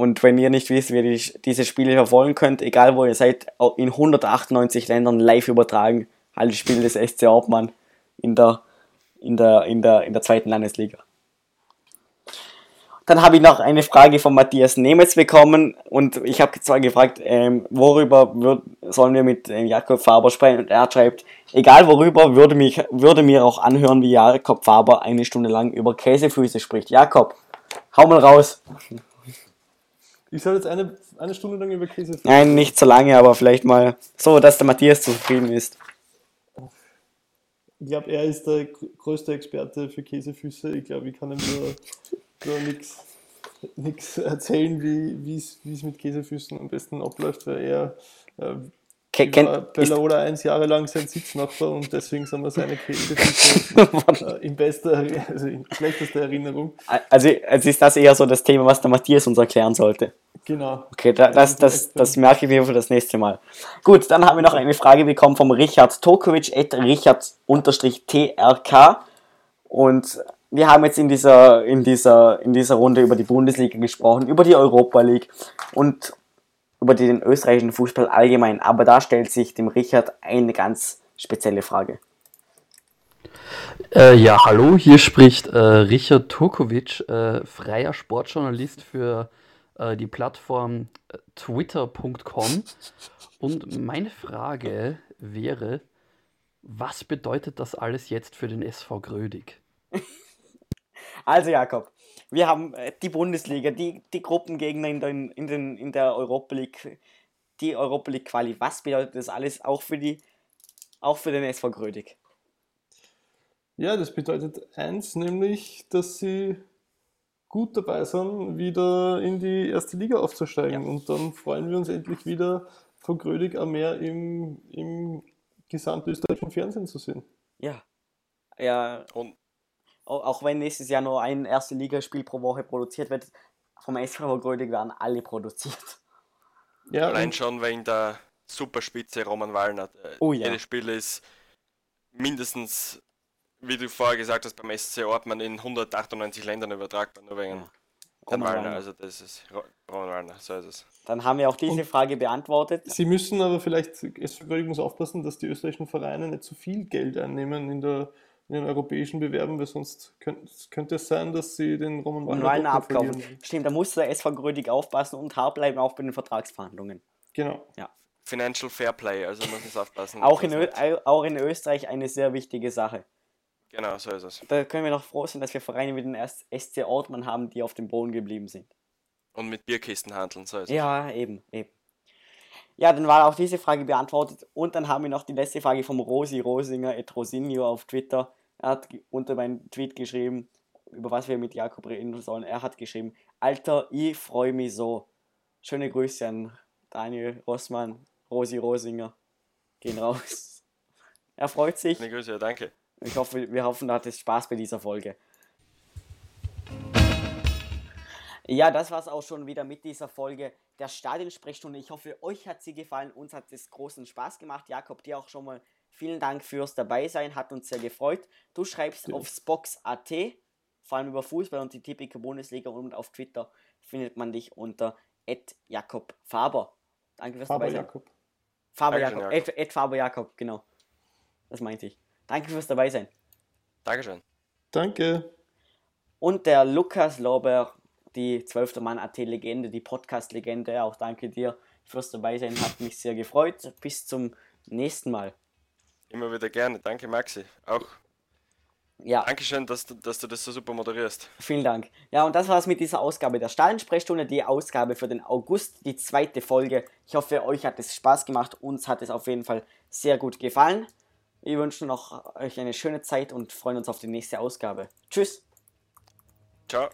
Und wenn ihr nicht wisst, wie ihr diese Spiele verfolgen könnt, egal wo ihr seid, in 198 Ländern live übertragen, alle Spiele des SC Hauptmann in der, in der, in der, in der zweiten Landesliga. Dann habe ich noch eine Frage von Matthias Nemetz bekommen und ich habe zwar gefragt, ähm, worüber würd, sollen wir mit ähm, Jakob Faber sprechen und er schreibt, egal worüber, würde, mich, würde mir auch anhören, wie Jakob Faber eine Stunde lang über Käsefüße spricht. Jakob, hau mal raus.
Ich soll jetzt eine, eine Stunde lang über Käsefüße.
Nein, nicht so lange, aber vielleicht mal so, dass der Matthias zufrieden ist.
Ich glaube, er ist der größte Experte für Käsefüße. Ich glaube, ich kann ihm nur, nur nichts erzählen, wie es mit Käsefüßen am besten abläuft, weil er äh, Ken, Bella oder eins Jahre lang sein Sitznachbar und deswegen sind wir seine Käsefüße <laughs> äh, in bester, also in schlechtester Erinnerung.
Also, also ist das eher so das Thema, was der Matthias uns erklären sollte.
Genau.
Okay, da, das, das, das merke ich mir für das nächste Mal. Gut, dann haben wir noch eine Frage bekommen vom Richard Tokovic, at Richard-TRK. Und wir haben jetzt in dieser, in, dieser, in dieser Runde über die Bundesliga gesprochen, über die Europa League und über den österreichischen Fußball allgemein. Aber da stellt sich dem Richard eine ganz spezielle Frage.
Äh, ja, hallo, hier spricht äh, Richard Turkovic, äh, freier Sportjournalist für äh, die Plattform äh, twitter.com. Und meine Frage wäre, was bedeutet das alles jetzt für den SV Grödig? <laughs>
Also Jakob, wir haben äh, die Bundesliga, die, die Gruppengegner in, den, in, den, in der Europa League, die Europa League Quali. Was bedeutet das alles auch für, die, auch für den SV Grödig?
Ja, das bedeutet eins, nämlich, dass sie gut dabei sind, wieder in die erste Liga aufzusteigen. Ja. Und dann freuen wir uns endlich wieder von Grödig am Meer im, im gesamtösterreichischen Fernsehen zu sehen.
Ja. Ja. Und auch wenn nächstes Jahr nur ein erste Ligaspiel pro Woche produziert wird, vom SV Grödig werden alle produziert.
Ja, Allein schon wegen der Superspitze Roman Wallner. Äh, oh, ja. Jedes Spiel ist mindestens wie du vorher gesagt hast, beim SC Ortmann in 198 Ländern übertragbar, nur wegen ja. Wallner. Also das ist Roman Wallner, so ist es.
Dann haben wir auch diese Und Frage beantwortet.
Sie müssen aber vielleicht, es muss aufpassen, dass die österreichischen Vereine nicht zu viel Geld einnehmen in, der, in den europäischen Bewerben, weil sonst könnte, könnte es sein, dass sie den Roman
Wallner, Wallner abkaufen. Verlieren. Stimmt, da muss der SV Grödig aufpassen und hart bleiben auch bei den Vertragsverhandlungen.
Genau.
Ja.
Financial Fair Play, also muss man aufpassen. <laughs>
Auch in, auch in Österreich eine sehr wichtige Sache.
Genau, so ist es.
Da können wir noch froh sein, dass wir Vereine wie den SC Ortmann haben, die auf dem Boden geblieben sind.
Und mit Bierkisten handeln, so ist
es. Ja, eben, eben. Ja, dann war auch diese Frage beantwortet. Und dann haben wir noch die letzte Frage vom Rosi Rosinger et Rosinio auf Twitter. Er hat unter meinen Tweet geschrieben, über was wir mit Jakob reden sollen. Er hat geschrieben, Alter, ich freue mich so. Schöne Grüße an Daniel Rossmann, Rosi Rosinger. Gehen raus. Er freut sich.
Schöne Grüße, danke.
Ich hoffe, wir hoffen, du hattest Spaß bei dieser Folge. Ja, das war es auch schon wieder mit dieser Folge der Stadionsprechstunde. Ich hoffe, euch hat sie gefallen. Uns hat es großen Spaß gemacht. Jakob, dir auch schon mal vielen Dank fürs Dabeisein. Hat uns sehr gefreut. Du schreibst ja. auf Spox.at, vor allem über Fußball und die Tipico Bundesliga und auf Twitter findet man dich unter Jakob Faber. Danke fürs Faber Dabeisein. Jakob. Faber Jakob. Jakob. Faber Jakob, genau. Das meinte ich. Danke fürs dabei sein.
Dankeschön.
Danke.
Und der Lukas Lober, die 12. Mann AT Legende, die Podcast Legende, auch danke dir fürs dabei sein, hat mich sehr gefreut. Bis zum nächsten Mal.
Immer wieder gerne. Danke Maxi. Auch ja. Dankeschön, dass du, dass du das so super moderierst.
Vielen Dank. Ja, und das war es mit dieser Ausgabe der Stadionsprechstunde, die Ausgabe für den August, die zweite Folge. Ich hoffe, euch hat es Spaß gemacht. Uns hat es auf jeden Fall sehr gut gefallen. Wir wünschen noch euch eine schöne Zeit und freuen uns auf die nächste Ausgabe. Tschüss.
Ciao.